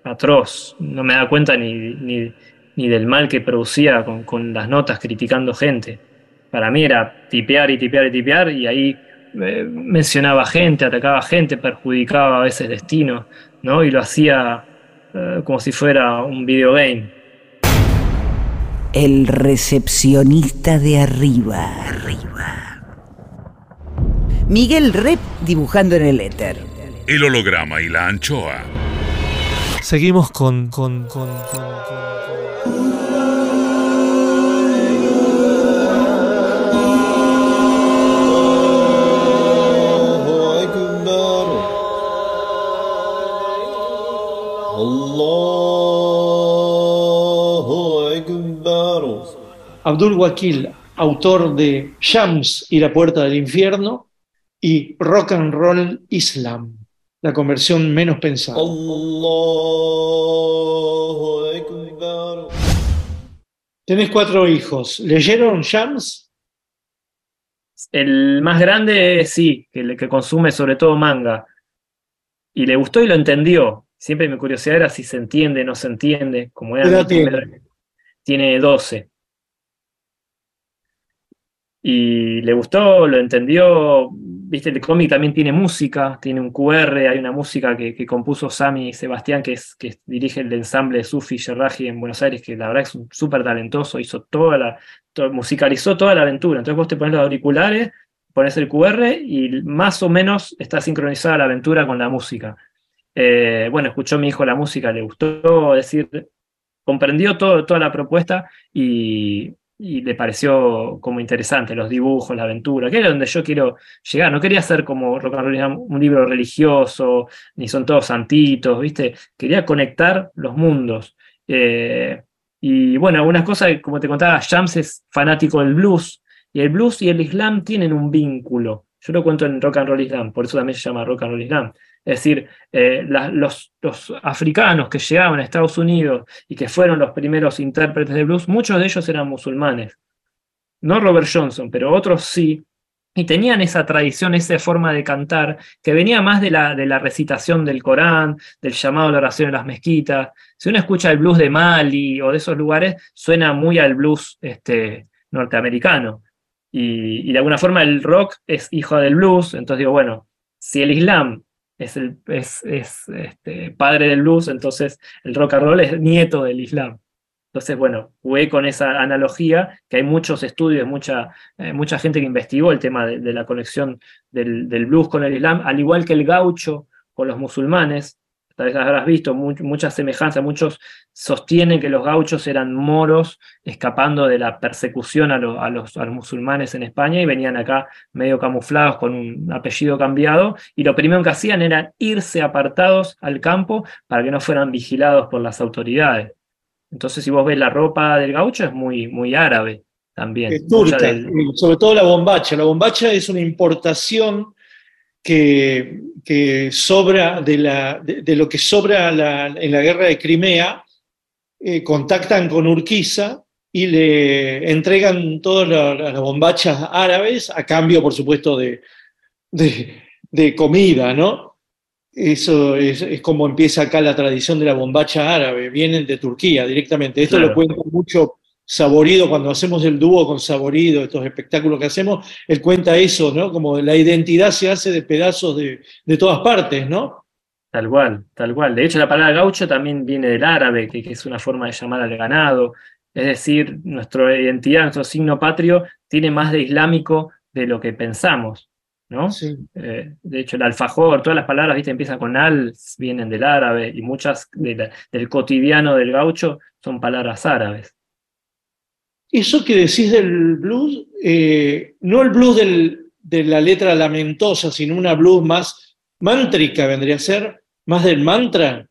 Speaker 2: atroz. No me daba cuenta ni, ni, ni del mal que producía con, con las notas criticando gente. Para mí era tipear y tipear y tipear y ahí eh, mencionaba gente, atacaba gente, perjudicaba a veces destinos, ¿no? Y lo hacía eh, como si fuera un videogame.
Speaker 3: El recepcionista de arriba. Arriba. Miguel Rep dibujando en el éter.
Speaker 4: El holograma y la anchoa.
Speaker 1: Seguimos con, con, con, con- Abdul Wakil, autor de Shams y la puerta del infierno y Rock and Roll Islam, la conversión menos pensada.
Speaker 10: Allahu
Speaker 1: Tenés cuatro hijos. ¿Leyeron Shams?
Speaker 2: El más grande sí, que, que consume sobre todo manga. Y le gustó y lo entendió. Siempre mi curiosidad era si se entiende, no se entiende. Como era
Speaker 1: ¿Qué edad
Speaker 2: mi primer-
Speaker 1: tiene?
Speaker 2: tiene 12. Y le gustó, lo entendió. Viste, el cómic también tiene música, tiene un QR, hay una música que, que compuso Sami Sebastián, que, es, que dirige el ensamble de Sufi Sherraji en Buenos Aires, que la verdad es un súper talentoso, hizo toda la, musicalizó toda la aventura. Entonces vos te pones los auriculares, pones el QR y más o menos está sincronizada la aventura con la música. Eh, bueno, escuchó mi hijo la música, le gustó, es decir, comprendió todo, toda la propuesta y, le pareció como interesante los dibujos, la aventura, que era donde yo quiero llegar. No quería ser como Rock and Roll un libro religioso, ni son todos santitos, ¿viste? Quería conectar los mundos. Eh, y bueno, algunas cosas, como te contaba, Shams es fanático del blues, y el blues y el Islam tienen un vínculo. Yo lo cuento en Rock and Roll Islam, por eso también se llama Rock and Roll Islam. Es decir, eh, los africanos que llegaban a Estados Unidos y que fueron los primeros intérpretes de blues, muchos de ellos eran musulmanes. No Robert Johnson, pero otros sí. Y tenían esa tradición, esa forma de cantar, que venía más de la, de la recitación del Corán, del llamado a la oración en las mezquitas. Si uno escucha el blues de Mali o de esos lugares, suena muy al blues este, norteamericano. Y, y de alguna forma el rock es hijo del blues, entonces digo, bueno, si el Islam es, el, es, es, este, padre del blues, entonces el rock and roll es nieto del Islam. Entonces, bueno, jugué con esa analogía, que hay muchos estudios, mucha, eh, mucha gente que investigó el tema de, de la conexión del, del blues con el Islam, al igual que el gaucho con los musulmanes. Tal vez habrás visto mu- muchas semejanzas, muchos sostienen que los gauchos eran moros escapando de la persecución a, lo- a los, a los musulmanes en España y venían acá medio camuflados con un apellido cambiado y lo primero que hacían era irse apartados al campo para que no fueran vigilados por las autoridades. Entonces, si vos ves la ropa del gaucho, es muy, muy árabe también.
Speaker 1: Es turca,
Speaker 2: del-
Speaker 1: sobre todo la bombacha. La bombacha es una importación que, que sobra de, la, de, de lo que sobra la- en la guerra de Crimea. eh, contactan con Urquiza y le entregan todas la- las bombachas árabes a cambio, por supuesto, de, de, de comida, ¿no? Eso es, es como empieza acá la tradición de la bombacha árabe, vienen de Turquía directamente. Esto
Speaker 2: Claro.
Speaker 1: lo cuenta mucho Saborido, cuando hacemos el dúo con Saborido, estos espectáculos que hacemos, él cuenta eso, ¿no? Como la identidad se hace de pedazos de, de todas partes, ¿no?
Speaker 2: Tal cual, tal cual. De hecho, la palabra gaucho también viene del árabe, que, que es una forma de llamar al ganado. Es decir, nuestra identidad, nuestro signo patrio, tiene más de islámico de lo que pensamos, ¿no?
Speaker 1: Sí.
Speaker 2: Eh, de hecho, el alfajor, todas las palabras, viste, empiezan con al, vienen del árabe, y muchas de la- del cotidiano del gaucho son palabras árabes.
Speaker 1: Eso que decís del blues, eh, no el blues del- de la letra lamentosa, sino una blues más mántrica, vendría a ser, más del mantra.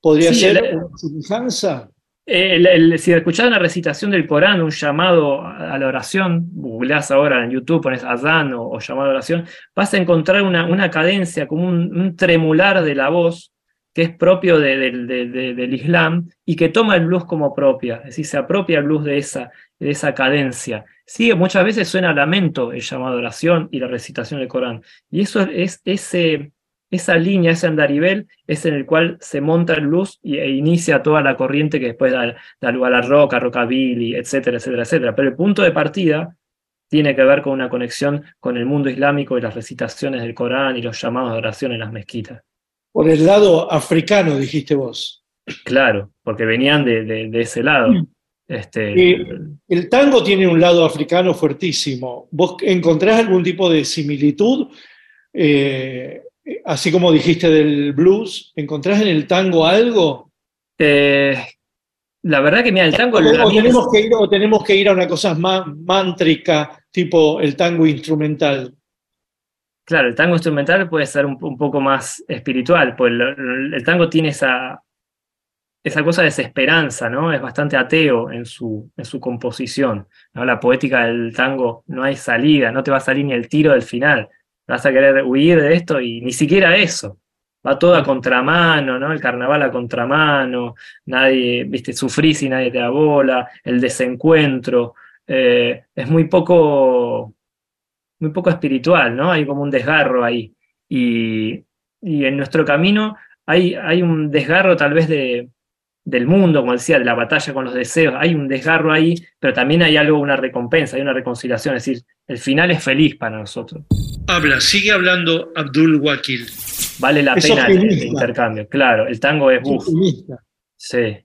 Speaker 1: Podría
Speaker 2: Sí,
Speaker 1: ser
Speaker 2: el-
Speaker 1: una semejanza.
Speaker 2: El- el- si escuchás una recitación del Corán, un llamado a la oración, googleás ahora en YouTube, pones Adán o, o llamado a la oración, vas a encontrar una, una cadencia, como un, un tremular de la voz que es propio de- del- de- de- del Islam y que toma el blues como propia, es decir, se apropia el blues de esa, de esa cadencia. Sí, muchas veces suena a lamento el llamado a oración y la recitación del Corán. Y eso es ese, esa línea, ese andarivel, es en el cual se monta el blues y, e inicia toda la corriente que después da, da lugar a rock, a rockabilly, etcétera, etcétera, etcétera. Pero el punto de partida tiene que ver con una conexión con el mundo islámico y las recitaciones del Corán y los llamados de oración en las mezquitas.
Speaker 1: Por el lado africano, dijiste vos.
Speaker 2: Claro, porque venían de, de- de ese lado. Este,
Speaker 1: Eh, el tango tiene un lado africano fuertísimo. ¿Vos encontrás algún tipo de similitud? Eh, así como dijiste del blues, ¿encontrás en el tango algo?
Speaker 2: eh, la verdad que mira, el tango...
Speaker 1: O, o
Speaker 2: es-
Speaker 1: tenemos que ir, o tenemos que ir a una cosa más mántrica, tipo el tango instrumental.
Speaker 2: Claro, el tango instrumental puede ser un, un poco más espiritual, pues el, el tango tiene esa, esa cosa de desesperanza, ¿no? Es bastante ateo en su, en su composición, ¿no? La poética del tango no hay salida, no te va a salir ni el tiro del final, vas a querer huir de esto y ni siquiera eso. va todo a contramano, ¿no? El carnaval a contramano, nadie, viste, sufrís y nadie te da bola, el desencuentro, eh, es muy poco, muy poco espiritual, ¿no? Hay como un desgarro ahí. Y, y en nuestro camino hay, hay un desgarro tal vez de, del mundo, como decía, de la batalla con los deseos, hay un desgarro ahí, pero también hay algo, una recompensa, hay una reconciliación, es decir, el final es feliz para nosotros.
Speaker 1: Habla, sigue hablando Abdul Wakil.
Speaker 2: Vale la
Speaker 1: Es
Speaker 2: pena el, intercambio, claro, el tango es
Speaker 1: Optimista.
Speaker 2: sí.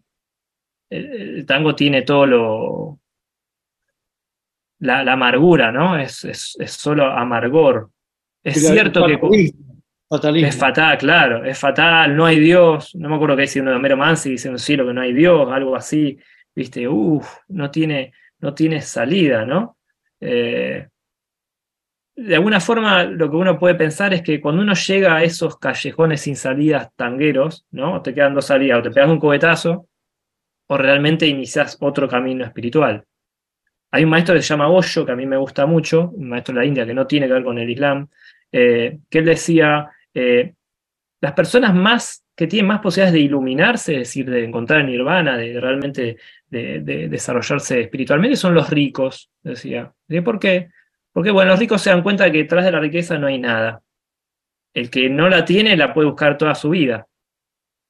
Speaker 2: El, el tango tiene todo lo. La, la amargura, ¿no? Es, es, es solo amargor. Es
Speaker 1: Pero
Speaker 2: cierto que.
Speaker 1: fatalismo.
Speaker 2: Es fatal, claro, es fatal, no hay Dios. No me acuerdo qué dice uno de Homero Mansi, dice un cielo que no hay Dios, algo así. Viste, uff, no tiene, no tiene salida, ¿no? Eh, de alguna forma, lo que uno puede pensar es que cuando uno llega a esos callejones sin salidas tangueros, ¿no? Te quedan dos salidas, o te pegas un cobetazo, o realmente inicias otro camino espiritual. Hay un maestro que se llama Osho, que a mí me gusta mucho, un maestro de la India que no tiene que ver con el Islam, eh, que él decía, eh, las personas más que tienen más posibilidades de iluminarse, es decir, de encontrar nirvana, de realmente de, de desarrollarse espiritualmente, son los ricos, decía. ¿Y ¿Por qué? Porque, bueno, los ricos se dan cuenta que detrás de la riqueza no hay nada. El que no la tiene la puede buscar toda su vida.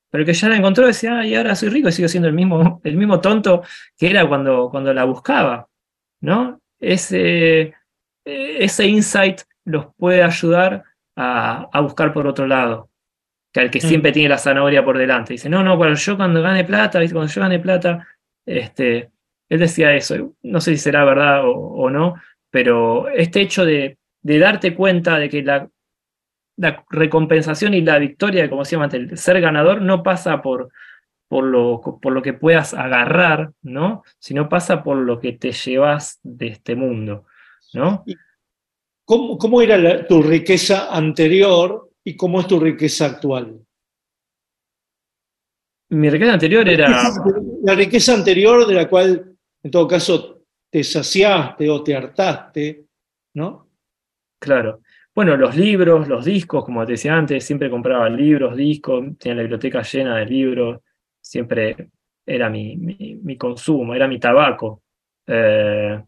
Speaker 2: Pero el que ya la encontró decía, ay, ahora soy rico y sigo siendo el mismo, el mismo tonto que era cuando, cuando la buscaba. ¿No? Ese, ese insight los puede ayudar a, a buscar por otro lado que al que
Speaker 1: Mm.
Speaker 2: siempre tiene la zanahoria por delante. Dice, no, no, bueno, yo cuando gane plata, ¿viste? cuando yo gane plata, este, él decía eso, no sé si será verdad o, o no, pero este hecho de, de darte cuenta de que la, la recompensación y la victoria, como se llama, el ser ganador, no pasa por, por, lo, por lo que puedas agarrar, ¿no? Sino pasa por lo que te llevas de este mundo, ¿no?
Speaker 1: ¿Cómo, cómo era la- tu riqueza anterior y cómo es tu riqueza actual?
Speaker 2: Mi riqueza anterior era...
Speaker 1: La riqueza anterior de la cual, en todo caso, te saciaste o te hartaste, ¿no?
Speaker 2: Claro. Bueno, los libros, los discos, como te decía antes, siempre compraba libros, discos, tenía la biblioteca llena de libros, siempre era mi, mi, consumo, era mi tabaco. Eh,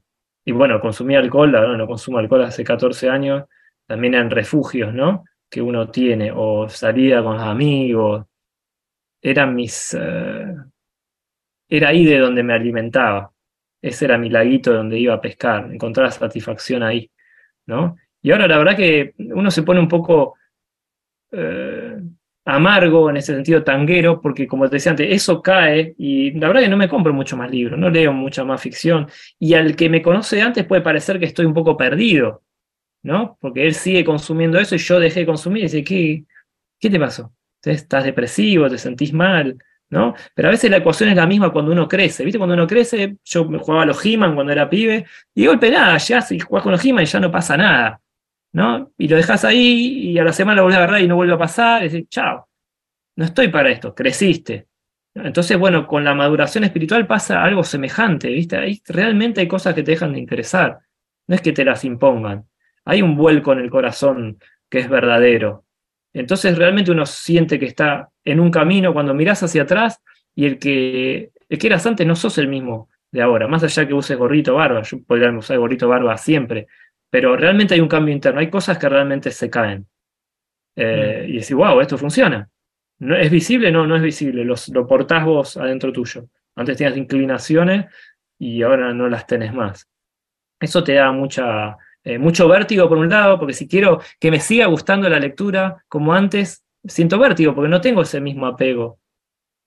Speaker 2: y bueno, consumía alcohol, ahora no consumo alcohol hace 14 años, también en refugios, ¿no? Que uno tiene, o salía con los amigos, eran mis... eh, era ahí de donde me alimentaba. Ese era mi laguito donde iba a pescar, encontraba satisfacción ahí, ¿no? Y ahora la verdad que uno se pone un poco eh, amargo en ese sentido tanguero, porque como te decía antes, eso cae y la verdad que no me compro mucho más libros, no leo mucha más ficción. Y al que me conoce antes puede parecer que estoy un poco perdido, ¿no? Porque él sigue consumiendo eso y yo dejé de consumir y dice, ¿qué, qué te pasó? ¿Estás depresivo? ¿Te sentís mal? ¿no? Pero a veces la ecuación es la misma cuando uno crece, ¿viste? Cuando uno crece, yo me jugaba a los He-Man cuando era pibe, y de golpe nada, llegás y jugás con los He-Man y ya no pasa nada, ¿no? Y lo dejas ahí y a la semana lo volvés a agarrar y no vuelve a pasar, y decís, chao, no estoy para esto, creciste. Entonces, bueno, con la maduración espiritual pasa algo semejante, ¿viste? Ahí realmente hay cosas que te dejan de interesar, no es que te las impongan, hay un vuelco en el corazón que es verdadero. Entonces realmente uno siente que está en un camino cuando mirás hacia atrás y el que, el que eras antes no sos el mismo de ahora, más allá que uses gorrito barba, yo podría usar gorrito barba siempre, pero realmente hay un cambio interno, hay cosas que realmente se caen. Eh, Y decís, wow, esto funciona. ¿No, ¿Es visible? No, no es visible, Los, lo portás vos adentro tuyo. Antes tenías inclinaciones y ahora no las tenés más. Eso te da mucha, eh, mucho vértigo por un lado, porque si quiero que me siga gustando la lectura como antes, siento vértigo, porque no tengo ese mismo apego.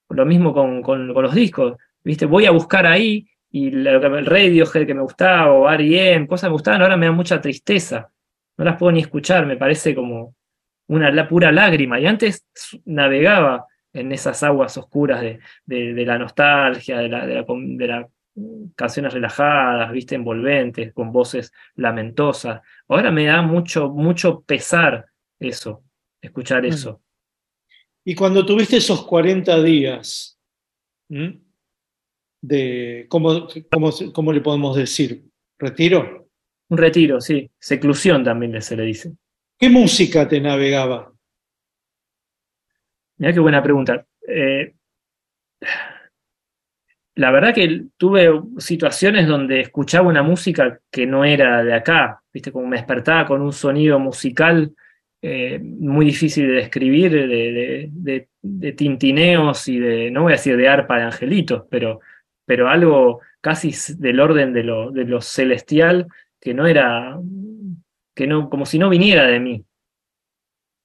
Speaker 2: Lo mismo con, con, con los discos, ¿viste? Voy a buscar ahí, y lo que- el Radiohead que me gustaba, o R.E.M., cosas que me gustaban, ahora me da mucha tristeza. No las puedo ni escuchar, me parece como una la pura lágrima. Y antes navegaba en esas aguas oscuras de, de- de la nostalgia, de la, de la, de la canciones relajadas, viste, envolventes, con voces lamentosas. Ahora me da mucho, mucho pesar eso, escuchar eso.
Speaker 1: Y cuando tuviste esos 40 días. De, ¿cómo, cómo, cómo le podemos decir? ¿Retiro?
Speaker 2: Un retiro, sí. Seclusión también se le dice.
Speaker 1: ¿Qué música te navegaba?
Speaker 2: Mira qué buena pregunta. Eh, la verdad que tuve situaciones donde escuchaba una música que no era de acá, viste, como me despertaba con un sonido musical eh, muy difícil de describir, de, de, tintineos y de, no voy a decir de arpa de angelitos, pero, pero algo casi del orden de lo, de lo celestial que no era, que no, como si no viniera de mí.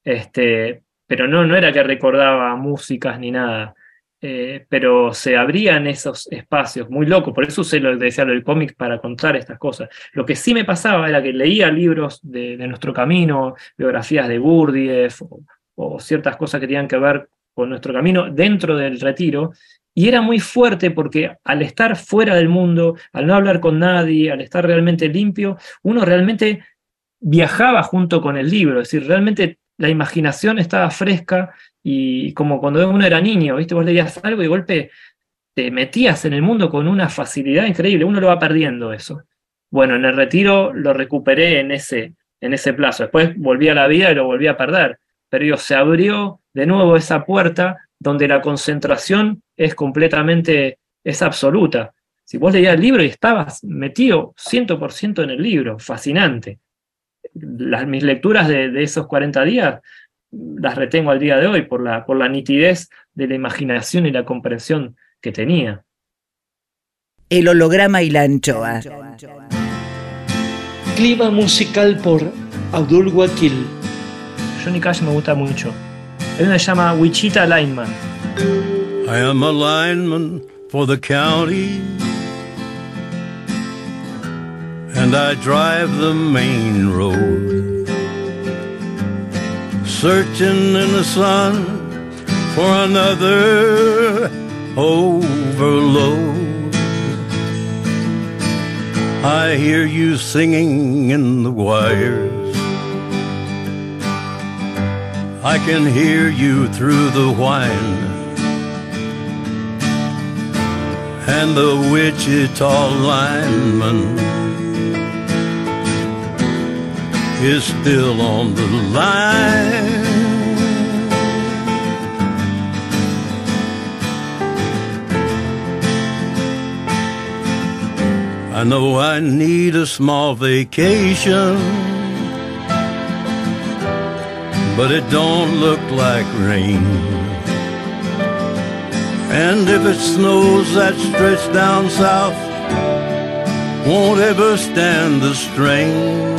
Speaker 2: Este, pero no, no era que recordaba músicas ni nada. Eh, pero se abrían esos espacios, muy loco, por eso usé lo que decía lo cómic para contar estas cosas. Lo que sí me pasaba era que leía libros de, nuestro camino, biografías de Gurdjieff o, ciertas cosas que tenían que ver con nuestro camino dentro del retiro, y era muy fuerte porque al estar fuera del mundo, al no hablar con nadie, al estar realmente limpio, uno realmente viajaba junto con el libro, es decir, realmente la imaginación estaba fresca y como cuando uno era niño, ¿viste? Vos leías algo y de golpe te metías en el mundo con una facilidad increíble, uno lo va perdiendo eso. Bueno, en el retiro lo recuperé en ese, en ese plazo, después volví a la vida y lo volví a perder, pero se abrió de nuevo esa puerta donde la concentración es completamente, es absoluta. Si vos leías el libro y estabas metido 100% en el libro, fascinante. Las, mis lecturas de, de esos 40 días las retengo al día de hoy por la, por la nitidez de la imaginación y la comprensión que tenía.
Speaker 3: El holograma y la anchoa.
Speaker 11: Clima musical por Abdul Wakil.
Speaker 2: Johnny Cash me gusta mucho. Él se llama Wichita Lineman.
Speaker 12: I am a lineman for the county. And I drive the main road. searching in the sun for another overload. I hear you singing in the wires. I can hear you through the whine. And the Wichita lineman is still on the line. I know I need a small vacation, but it don't look like rain. And if it snows that stretch down south, won't ever stand the strain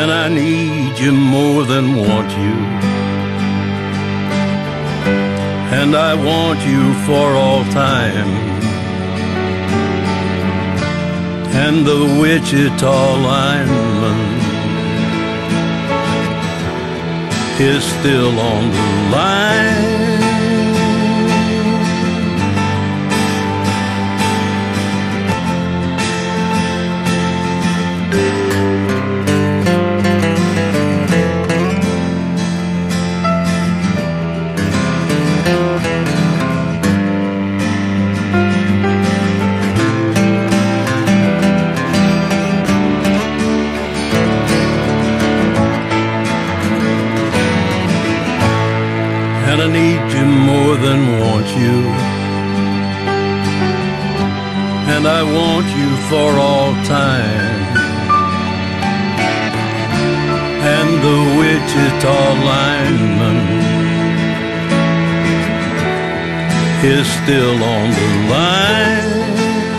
Speaker 12: and I need you more than want you. And I want you for all time. And the Wichita lineman is still on the line. I want you for all time. And the Wichita lineman is still on the line.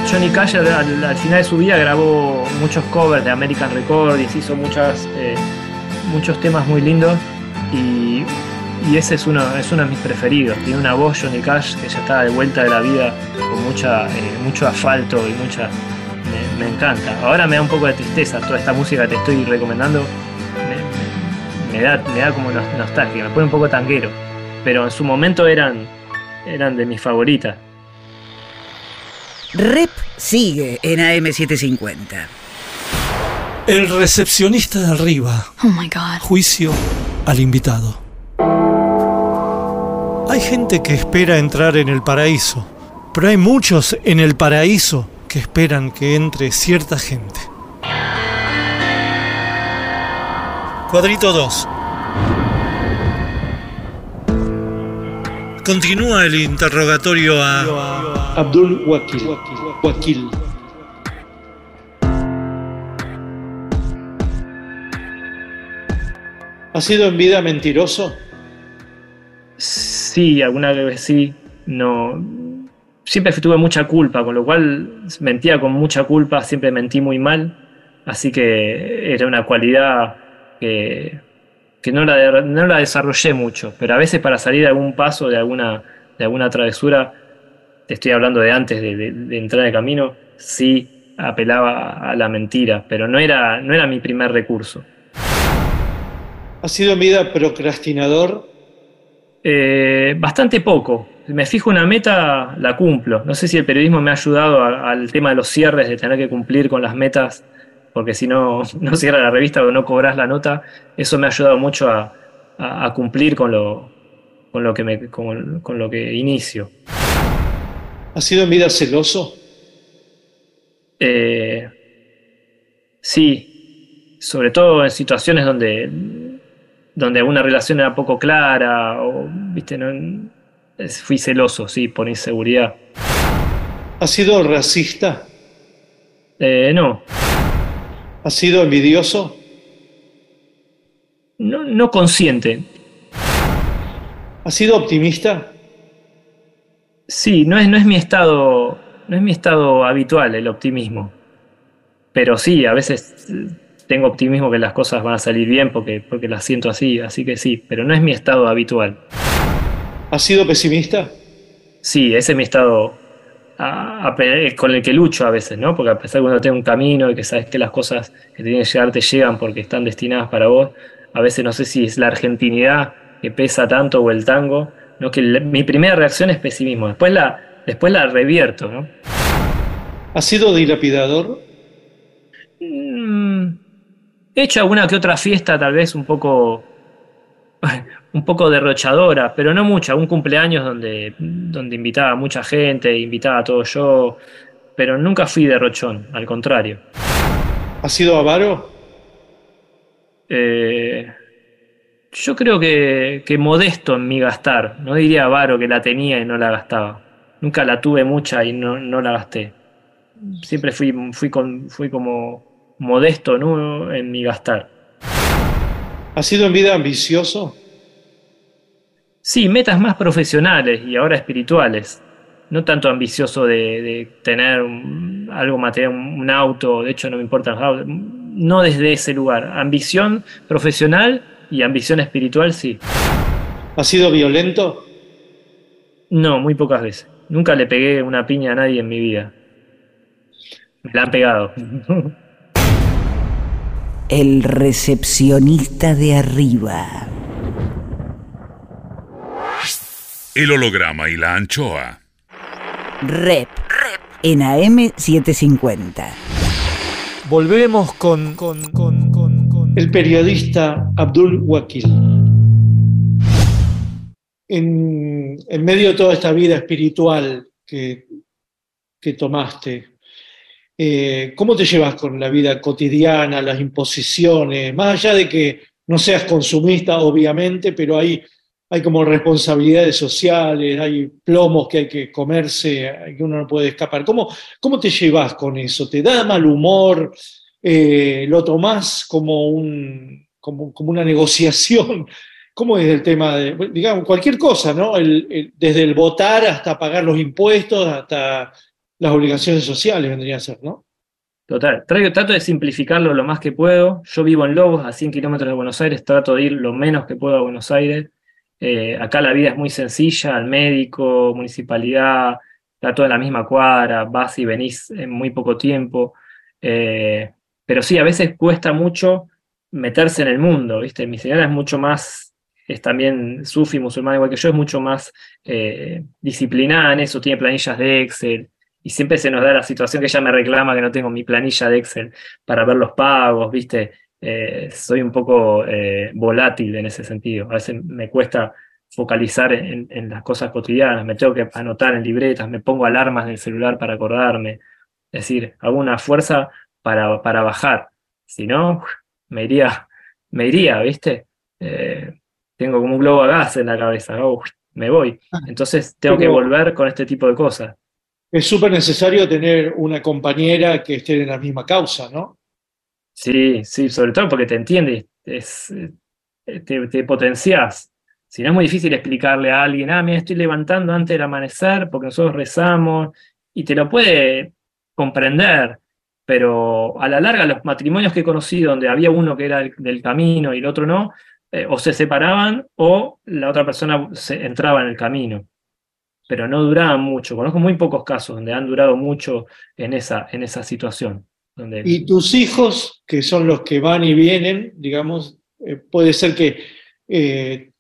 Speaker 2: Johnny Cash al, al, final de su vida grabó muchos covers de American Records, hizo muchas, eh, muchos temas muy lindos y y ese es uno, es uno de mis preferidos. Tiene una voz Johnny Cash que ya está de vuelta de la vida con mucha, eh, mucho asfalto y mucha. Me, encanta. Ahora me da un poco de tristeza toda esta música que te estoy recomendando. Me, da, me da como nostalgia, me pone un poco tanguero. Pero en su momento eran, eran de mis favoritas.
Speaker 3: Rep sigue en AM750.
Speaker 11: El recepcionista de arriba.
Speaker 13: Oh my God.
Speaker 11: Juicio al invitado. Hay gente que espera entrar en el paraíso, pero hay muchos en el paraíso que esperan que entre cierta gente. Cuadrito 2. Continúa el interrogatorio a
Speaker 1: Abdul Wakil. Wakil. ¿Ha sido en vida mentiroso?
Speaker 2: Sí, alguna vez sí. No. Siempre tuve mucha culpa, con lo cual mentía con mucha culpa, siempre mentí muy mal. Así que era una cualidad que, que no, la, no la desarrollé mucho. Pero a veces para salir de algún paso, de alguna, de alguna travesura, te estoy hablando de antes de, de, de entrar en camino, sí apelaba a la mentira, pero no era, no era mi primer recurso.
Speaker 1: ¿Ha sido en vida procrastinador?
Speaker 2: Eh, bastante poco. Me fijo una meta, la cumplo. No sé si el periodismo me ha ayudado a- al tema de los cierres, de tener que cumplir con las metas, porque si no, no cierra la revista o no cobras la nota. Eso me ha ayudado mucho a, a- a cumplir con lo, con, lo que me, con, con lo que inicio.
Speaker 1: ¿Ha sido en vida celoso?
Speaker 2: Eh, sí, sobre todo en situaciones donde, donde una relación era poco clara o, viste, no, fui celoso, sí, por inseguridad.
Speaker 1: ¿Ha sido racista?
Speaker 2: Eh, no,
Speaker 1: ¿Ha sido envidioso?
Speaker 2: no, no consciente.
Speaker 1: ¿Ha sido optimista?
Speaker 2: Sí, no es, no es mi estado, no es mi estado habitual el optimismo. Pero sí, a veces eh, tengo optimismo que las cosas van a salir bien porque, porque las siento así, así que sí, pero no es mi estado habitual.
Speaker 1: ¿Ha sido pesimista?
Speaker 2: Sí, ese es mi estado a- a pe- con el que lucho a veces, ¿no? Porque a pesar de que uno tenga un camino y que sabes que las cosas que tienen que llegar te llegan porque están destinadas para vos, a veces no sé si es la argentinidad que pesa tanto o el tango, ¿no? Que la- mi primera reacción es pesimismo, después la, después la revierto, ¿no?
Speaker 1: ¿Ha sido dilapidador?
Speaker 2: Mm, He hecho alguna que otra fiesta, tal vez un poco. un poco derrochadora, pero no mucha. Un cumpleaños donde, donde invitaba a mucha gente, invitaba a todo yo. Pero nunca fui derrochón, al contrario.
Speaker 1: ¿Ha sido avaro?
Speaker 2: Eh, yo creo que, que modesto en mi gastar. No diría avaro que la tenía y no la gastaba. Nunca la tuve mucha y no, no la gasté. Siempre fui, fui, con, fui como modesto ¿no? en mi gastar.
Speaker 1: ¿Ha sido en vida ambicioso?
Speaker 2: Sí, metas más profesionales y ahora espirituales. No tanto ambicioso de, de tener un- algo material, un, un auto, de hecho no me importan los autos. No desde ese lugar. Ambición profesional y ambición espiritual, sí.
Speaker 1: ¿Ha sido violento?
Speaker 2: No, muy pocas veces. Nunca le pegué una piña a nadie en mi vida. Me la han pegado.
Speaker 3: El recepcionista de arriba.
Speaker 4: El holograma y la anchoa.
Speaker 3: Rep. En AM750.
Speaker 1: Volvemos con, el periodista Abdul Wakil. En, en medio de toda esta vida espiritual que, que tomaste, eh, ¿cómo te llevas con la vida cotidiana, las imposiciones? Más allá de que no seas consumista, obviamente, pero hay, como responsabilidades sociales, hay plomos que hay que comerse, que uno no puede escapar. ¿Cómo, cómo te llevas con eso? ¿Te da mal humor? Eh, ¿Lo tomás como, un, como, como una negociación? ¿Cómo es el tema de, digamos, cualquier cosa, ¿no? Desde el votar hasta pagar los impuestos, hasta las obligaciones sociales vendría a ser, ¿no?
Speaker 2: Total, trato de simplificarlo lo más que puedo. Yo vivo en Lobos, a 100 kilómetros de Buenos Aires, trato de ir lo menos que puedo a Buenos Aires. Eh, acá la vida es muy sencilla, al médico, municipalidad, está toda en la misma cuadra, vas y venís en muy poco tiempo. Eh, pero sí, a veces cuesta mucho meterse en el mundo, ¿viste? Mi señora es mucho más, es también sufi, musulmán igual que yo, es mucho más eh, disciplinada en eso, tiene planillas de Excel, y siempre se nos da la situación que ella me reclama que no tengo mi planilla de Excel para ver los pagos, ¿viste? Eh, soy un poco eh, volátil en ese sentido. A veces me cuesta focalizar en, en las cosas cotidianas, me tengo que anotar en libretas, me pongo alarmas en el celular para acordarme. Es decir, hago una fuerza para, para bajar. Si no, me iría, me iría, ¿viste? Eh, tengo como un globo a gas en la cabeza. ¿no? me voy. Entonces tengo que volver con este tipo de cosas.
Speaker 1: Es súper necesario tener una compañera que esté en la misma causa, ¿no?
Speaker 2: Sí, sí, sobre todo porque te entiende, eh, te, te potenciás. Si no es muy difícil explicarle a alguien, ah, mira, estoy levantando antes del amanecer porque nosotros rezamos, y te lo puede comprender, pero a la larga los matrimonios que he conocido donde había uno que era el- del camino y el otro no, eh, o se separaban o la otra persona se, entraba en el camino. Pero no duraban mucho. Conozco muy pocos casos donde han durado mucho en esa, en esa situación. Donde,
Speaker 1: Y tus hijos, que son los que van y vienen, digamos, eh, puede ser que eh,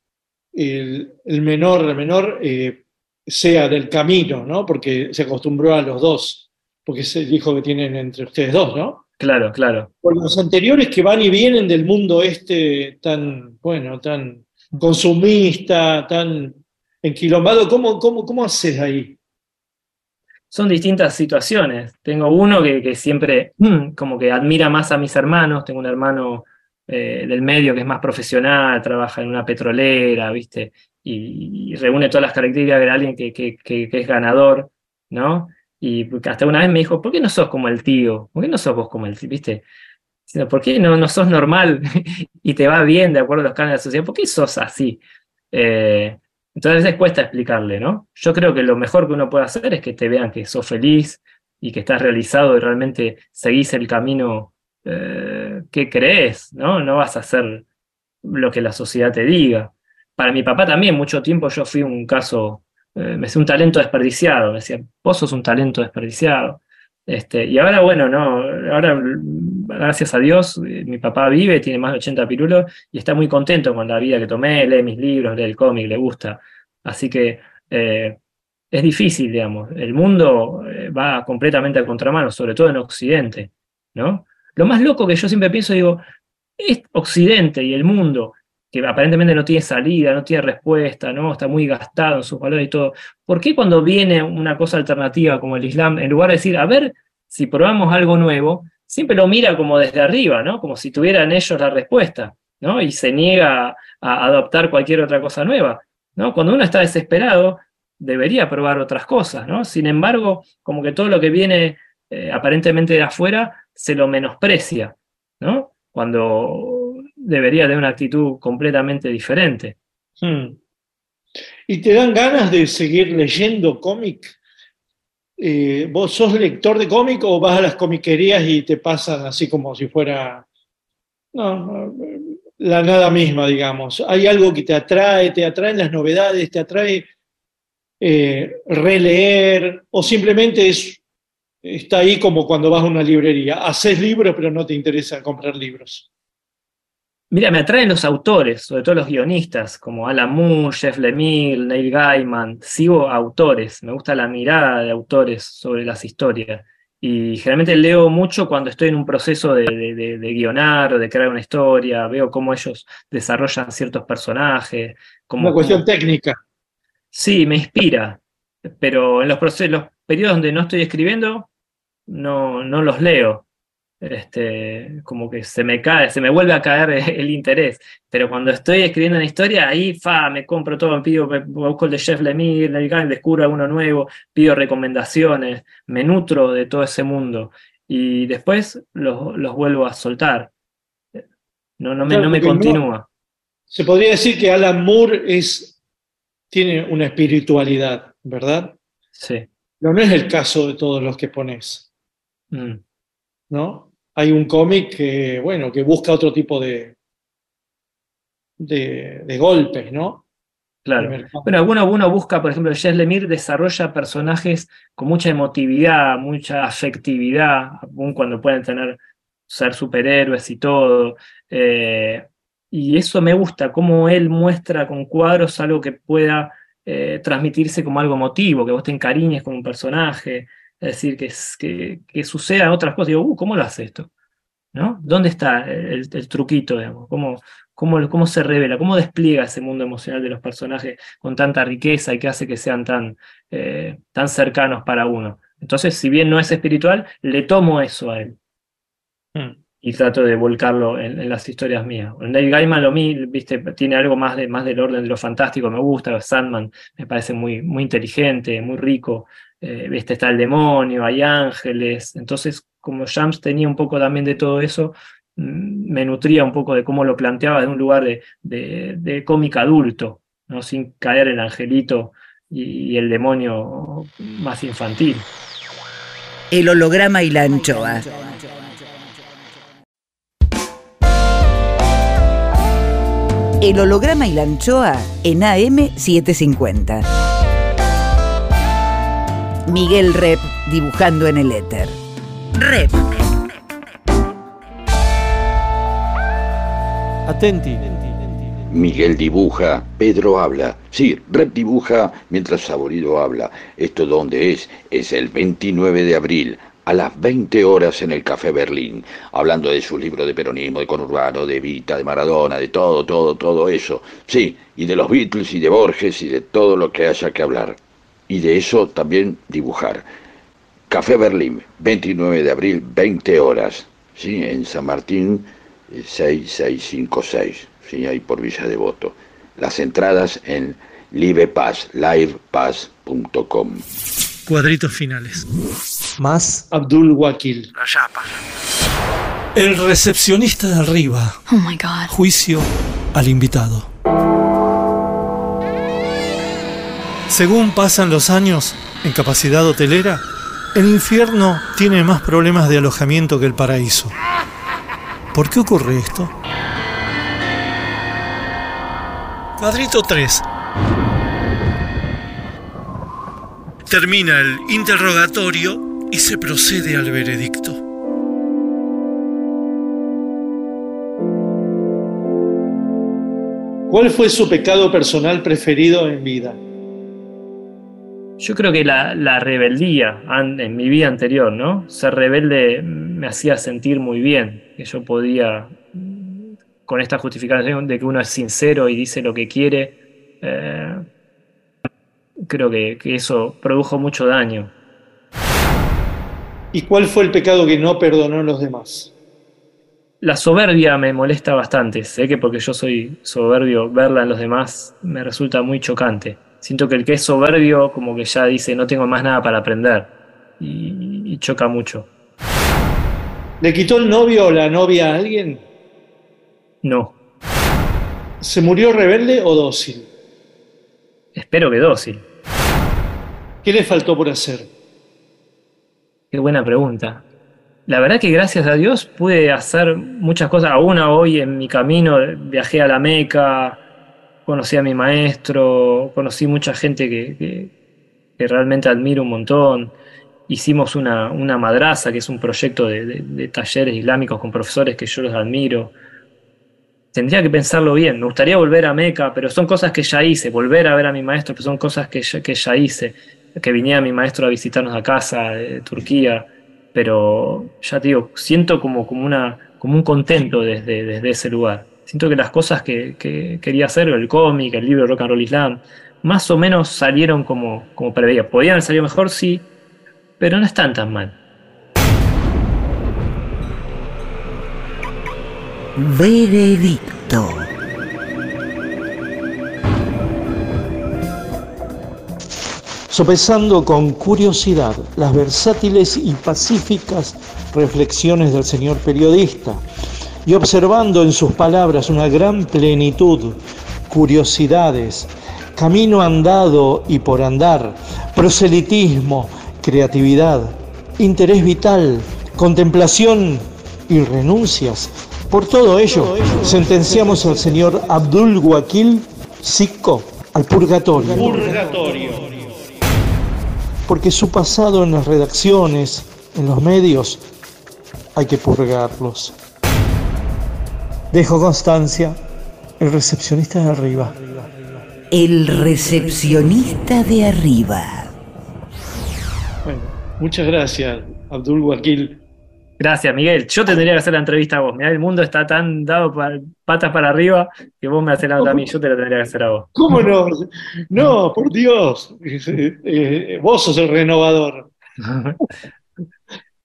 Speaker 1: el, el menor, la menor, eh, sea del camino, ¿no? Porque se acostumbró a los dos, porque es el hijo que tienen entre ustedes dos, ¿no?
Speaker 2: Claro, claro.
Speaker 1: Por los anteriores que van y vienen del mundo este tan, bueno, tan consumista, tan enquilombado, ¿cómo, cómo, cómo haces ahí?
Speaker 2: son distintas situaciones. Tengo uno que, siempre mm, como que admira más a mis hermanos. Tengo un hermano eh, del medio que es más profesional, trabaja en una petrolera, ¿viste? Y, reúne todas las características de alguien que, que- que- que es ganador, ¿no? Y hasta una vez me dijo, ¿por qué no sos como el tío? ¿Por qué no sos vos como el tío? ¿Viste? Sino, ¿Por qué no, no sos normal y te va bien de acuerdo a los cánones de la sociedad? ¿Por qué sos así? Eh, entonces cuesta explicarle, ¿no? Yo creo que lo mejor que uno puede hacer es que te vean que sos feliz y que estás realizado y realmente seguís el camino eh, que crees, ¿no? No vas a hacer lo que la sociedad te diga. Para mi papá también, mucho tiempo yo fui un caso, eh, me decía un talento desperdiciado, me decía, vos sos un talento desperdiciado. Este, y ahora, bueno, no, ahora, gracias a Dios, eh, mi papá vive, tiene más de 80 pirulos y está muy contento con la vida que tomé, lee mis libros, lee el cómic, le gusta. Así que eh, es difícil, digamos. El mundo eh, va completamente al contramano, sobre todo en Occidente, ¿no? Lo más loco que yo siempre pienso, digo, es Occidente y el mundo, que aparentemente no tiene salida, no tiene respuesta, ¿no? Está muy gastado en sus valores y todo. ¿Por qué cuando viene una cosa alternativa como el Islam, en lugar de decir, a ver si probamos algo nuevo, siempre lo mira como desde arriba, ¿no? Como si tuvieran ellos la respuesta, ¿no? Y se niega a adoptar cualquier otra cosa nueva, ¿no? Cuando uno está desesperado, debería probar otras cosas, ¿no? Sin embargo, como que todo lo que viene eh, aparentemente de afuera se lo menosprecia, ¿no? Cuando debería de una actitud completamente diferente.
Speaker 1: Hmm. ¿Y te dan ganas de seguir leyendo cómic? Eh, ¿Vos sos lector de cómic o vas a las comiquerías y te pasan así como si fuera la nada misma, digamos? ¿Hay algo que te atrae? ¿Te atraen las novedades? ¿Te atrae eh, releer? ¿O simplemente es, está ahí como cuando vas a una librería? Haces libros pero no te interesa comprar libros.
Speaker 2: Mira, me atraen los autores, sobre todo los guionistas, como Alan Moore, Jeff Lemire, Neil Gaiman. Sigo autores, me gusta la mirada de autores sobre las historias. Y generalmente leo mucho cuando estoy en un proceso de, de, de, de guionar, de crear una historia, veo cómo ellos desarrollan ciertos personajes. Cómo,
Speaker 1: Una cuestión
Speaker 2: cómo-
Speaker 1: técnica.
Speaker 2: Sí, me inspira, pero en los, procesos, los periodos donde no estoy escribiendo, no, no los leo. Este, como que se me cae, se me vuelve a caer el interés. Pero cuando estoy escribiendo una historia, ahí fa, me compro todo, me pido, me busco el de Jeff Lemire, descubro alguno nuevo, pido recomendaciones, me nutro de todo ese mundo. Y después los, los vuelvo a soltar. No, no me,
Speaker 1: Claro,
Speaker 2: no me
Speaker 1: no-
Speaker 2: continúa.
Speaker 1: Se podría decir que Alan Moore es, tiene una espiritualidad, ¿verdad?
Speaker 2: Sí.
Speaker 1: Pero no es el caso de todos los que pones,
Speaker 2: Mm.
Speaker 1: ¿no? Hay un cómic que, bueno, que busca otro tipo de, de, de golpes, ¿no?
Speaker 2: Claro. Bueno, alguno, uno busca, por ejemplo, Jess Lemire desarrolla personajes con mucha emotividad, mucha afectividad, aun cuando pueden tener, ser superhéroes y todo. Eh, y eso me gusta, cómo él muestra con cuadros algo que pueda eh, transmitirse como algo emotivo, que vos te encariñes con un personaje, es decir, que, que, que sucedan otras cosas. Digo, uh, ¿cómo lo hace esto? ¿No? ¿Dónde está el, el truquito, digamos? ¿Cómo, cómo, cómo se revela? ¿Cómo despliega ese mundo emocional de los personajes con tanta riqueza y que hace que sean tan, eh, tan cercanos para uno? Entonces, si bien no es espiritual, le tomo eso a él.
Speaker 1: Mm.
Speaker 2: y trato de volcarlo en, en las historias mías. Neil Gaiman lo mi, viste, tiene algo más, de, más del orden de lo fantástico, me gusta, Sandman me parece muy, muy inteligente, muy rico, eh, viste, está el demonio, hay ángeles, entonces como Shams tenía un poco también de todo eso, mm, me nutría un poco de cómo lo planteaba de un lugar de, de, de adulto, ¿no? sin caer el angelito y, y el demonio más infantil.
Speaker 3: El holograma y la anchoa. El holograma y la anchoa en AM750. Miguel Rep dibujando en el éter. Rep.
Speaker 1: Atenti.
Speaker 6: Miguel dibuja, Pedro habla. Sí, Rep dibuja mientras Saborido habla. ¿Esto dónde es? Es el 29 de abril, a las 20 horas en el Café Berlín, hablando de su libro de peronismo, de conurbano, de Vita, de Maradona, de todo, todo, todo eso. Sí, y de los Beatles y de Borges y de todo lo que haya que hablar. Y de eso también dibujar. Café Berlín, 29 de abril, 20 horas. Sí, en San Martín, eh, 6656. Sí, ahí por Villa Devoto. Las entradas en livepaz, livepass.com.
Speaker 11: Cuadritos finales.
Speaker 1: Más Abdul Wakil. El recepcionista de arriba.
Speaker 9: Oh my God.
Speaker 1: Juicio al invitado. Según pasan los años en capacidad hotelera, el infierno tiene más problemas de alojamiento que el paraíso. ¿Por qué ocurre esto? Cuadrito 3. Termina el interrogatorio y se procede al veredicto. ¿Cuál fue su pecado personal preferido en vida?
Speaker 2: Yo creo que la, la rebeldía an- en mi vida anterior, ¿no? Ser rebelde me hacía sentir muy bien, que yo podía, mm, con esta justificación de que uno es sincero y dice lo que quiere, eh, creo que, que eso produjo mucho daño.
Speaker 1: ¿Y cuál fue el pecado que no perdonó a los demás?
Speaker 2: La soberbia me molesta bastante, sé que porque yo soy soberbio, verla en los demás me resulta muy chocante. Siento que el que es soberbio como que ya dice no tengo más nada para aprender y, y choca mucho.
Speaker 1: ¿Le quitó el novio o la novia a alguien?
Speaker 2: No,
Speaker 1: ¿Se murió rebelde o dócil?
Speaker 2: espero que dócil.
Speaker 1: ¿Qué le faltó por hacer?
Speaker 2: Qué buena pregunta. La verdad que gracias a Dios pude hacer muchas cosas. Aún hoy en mi camino viajé a la Meca, conocí a mi maestro, conocí mucha gente que, que- realmente admiro un montón. Hicimos una, una madraza, que es un proyecto de talleres islámicos con profesores que yo los admiro. Tendría que pensarlo bien. Me gustaría volver a Meca, pero son cosas que ya hice. Volver a ver a mi maestro, pero son cosas que ya, que ya hice. Que viniera mi maestro a visitarnos a casa de Turquía. Pero ya te digo, siento como, como, una, como un contento desde, desde ese lugar. Siento que las cosas que, que quería hacer, el cómic, el libro Rock and Roll Islam, más o menos salieron como, como preveía. Podían haber salido mejor, sí, pero no están tan mal.
Speaker 3: Veredicto.
Speaker 1: Sopesando con curiosidad las versátiles y pacíficas reflexiones del señor periodista y observando en sus palabras una gran plenitud, curiosidades, camino andado y por andar, proselitismo, creatividad, interés vital, contemplación y renuncias. Por todo ello, sentenciamos al señor Abdul Wakil Sikko al purgatorio. Porque su pasado en las redacciones, en los medios, hay que purgarlos. Dejo constancia, el recepcionista de arriba.
Speaker 3: El recepcionista de arriba.
Speaker 1: Bueno, muchas gracias, Abdul Wakil.
Speaker 2: Gracias, Miguel. Yo tendría que hacer la entrevista a vos. Mirá, el mundo está tan dado pa- patas para arriba que vos me haces la a mí. Yo te la tendría que hacer a vos.
Speaker 1: ¿Cómo no? No, por Dios. Eh, eh, vos sos el renovador.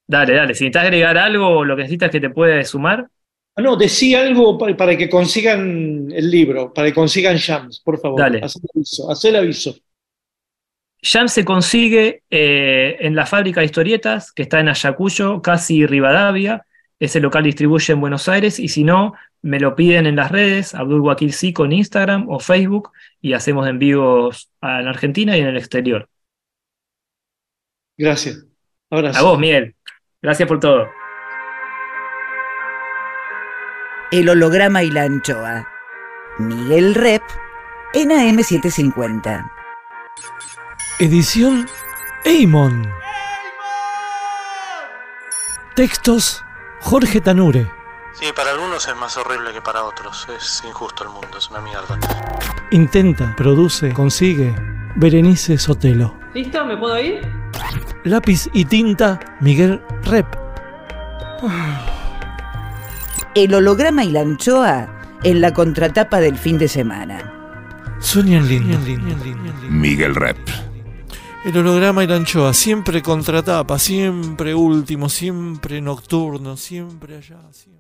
Speaker 2: Dale, dale. Si necesitas agregar algo o lo que necesitas que te puede sumar.
Speaker 1: Ah, no, decía algo pa- para que consigan el libro, para que consigan Shams, por favor.
Speaker 2: Dale.
Speaker 1: Haz el aviso. haz el aviso.
Speaker 2: Jam se consigue eh, en la fábrica de historietas, que está en Ayacucho, casi Rivadavia. Ese local distribuye en Buenos Aires y si no, me lo piden en las redes, Abdul Wakil Sico en Instagram o Facebook y hacemos envíos en Argentina y en el exterior.
Speaker 1: Gracias. Ahora
Speaker 2: A vos, Miguel. Gracias por todo.
Speaker 3: El holograma y la anchoa. Miguel Rep en AM750.
Speaker 11: Edición Eimon. Textos Jorge Tanure.
Speaker 8: Sí, para algunos es más horrible que para otros. Es injusto el mundo, es una mierda.
Speaker 11: Intenta, produce, consigue. Berenice Sotelo.
Speaker 9: ¿Listo? ¿Me puedo ir?
Speaker 11: Lápiz y tinta Miguel Rep.
Speaker 3: El holograma y la anchoa en la contratapa del fin de semana.
Speaker 11: Sueñan lindo.
Speaker 4: Miguel Rep.
Speaker 11: El holograma y la anchoa, siempre contratapa, siempre último, siempre nocturno, siempre allá, siempre.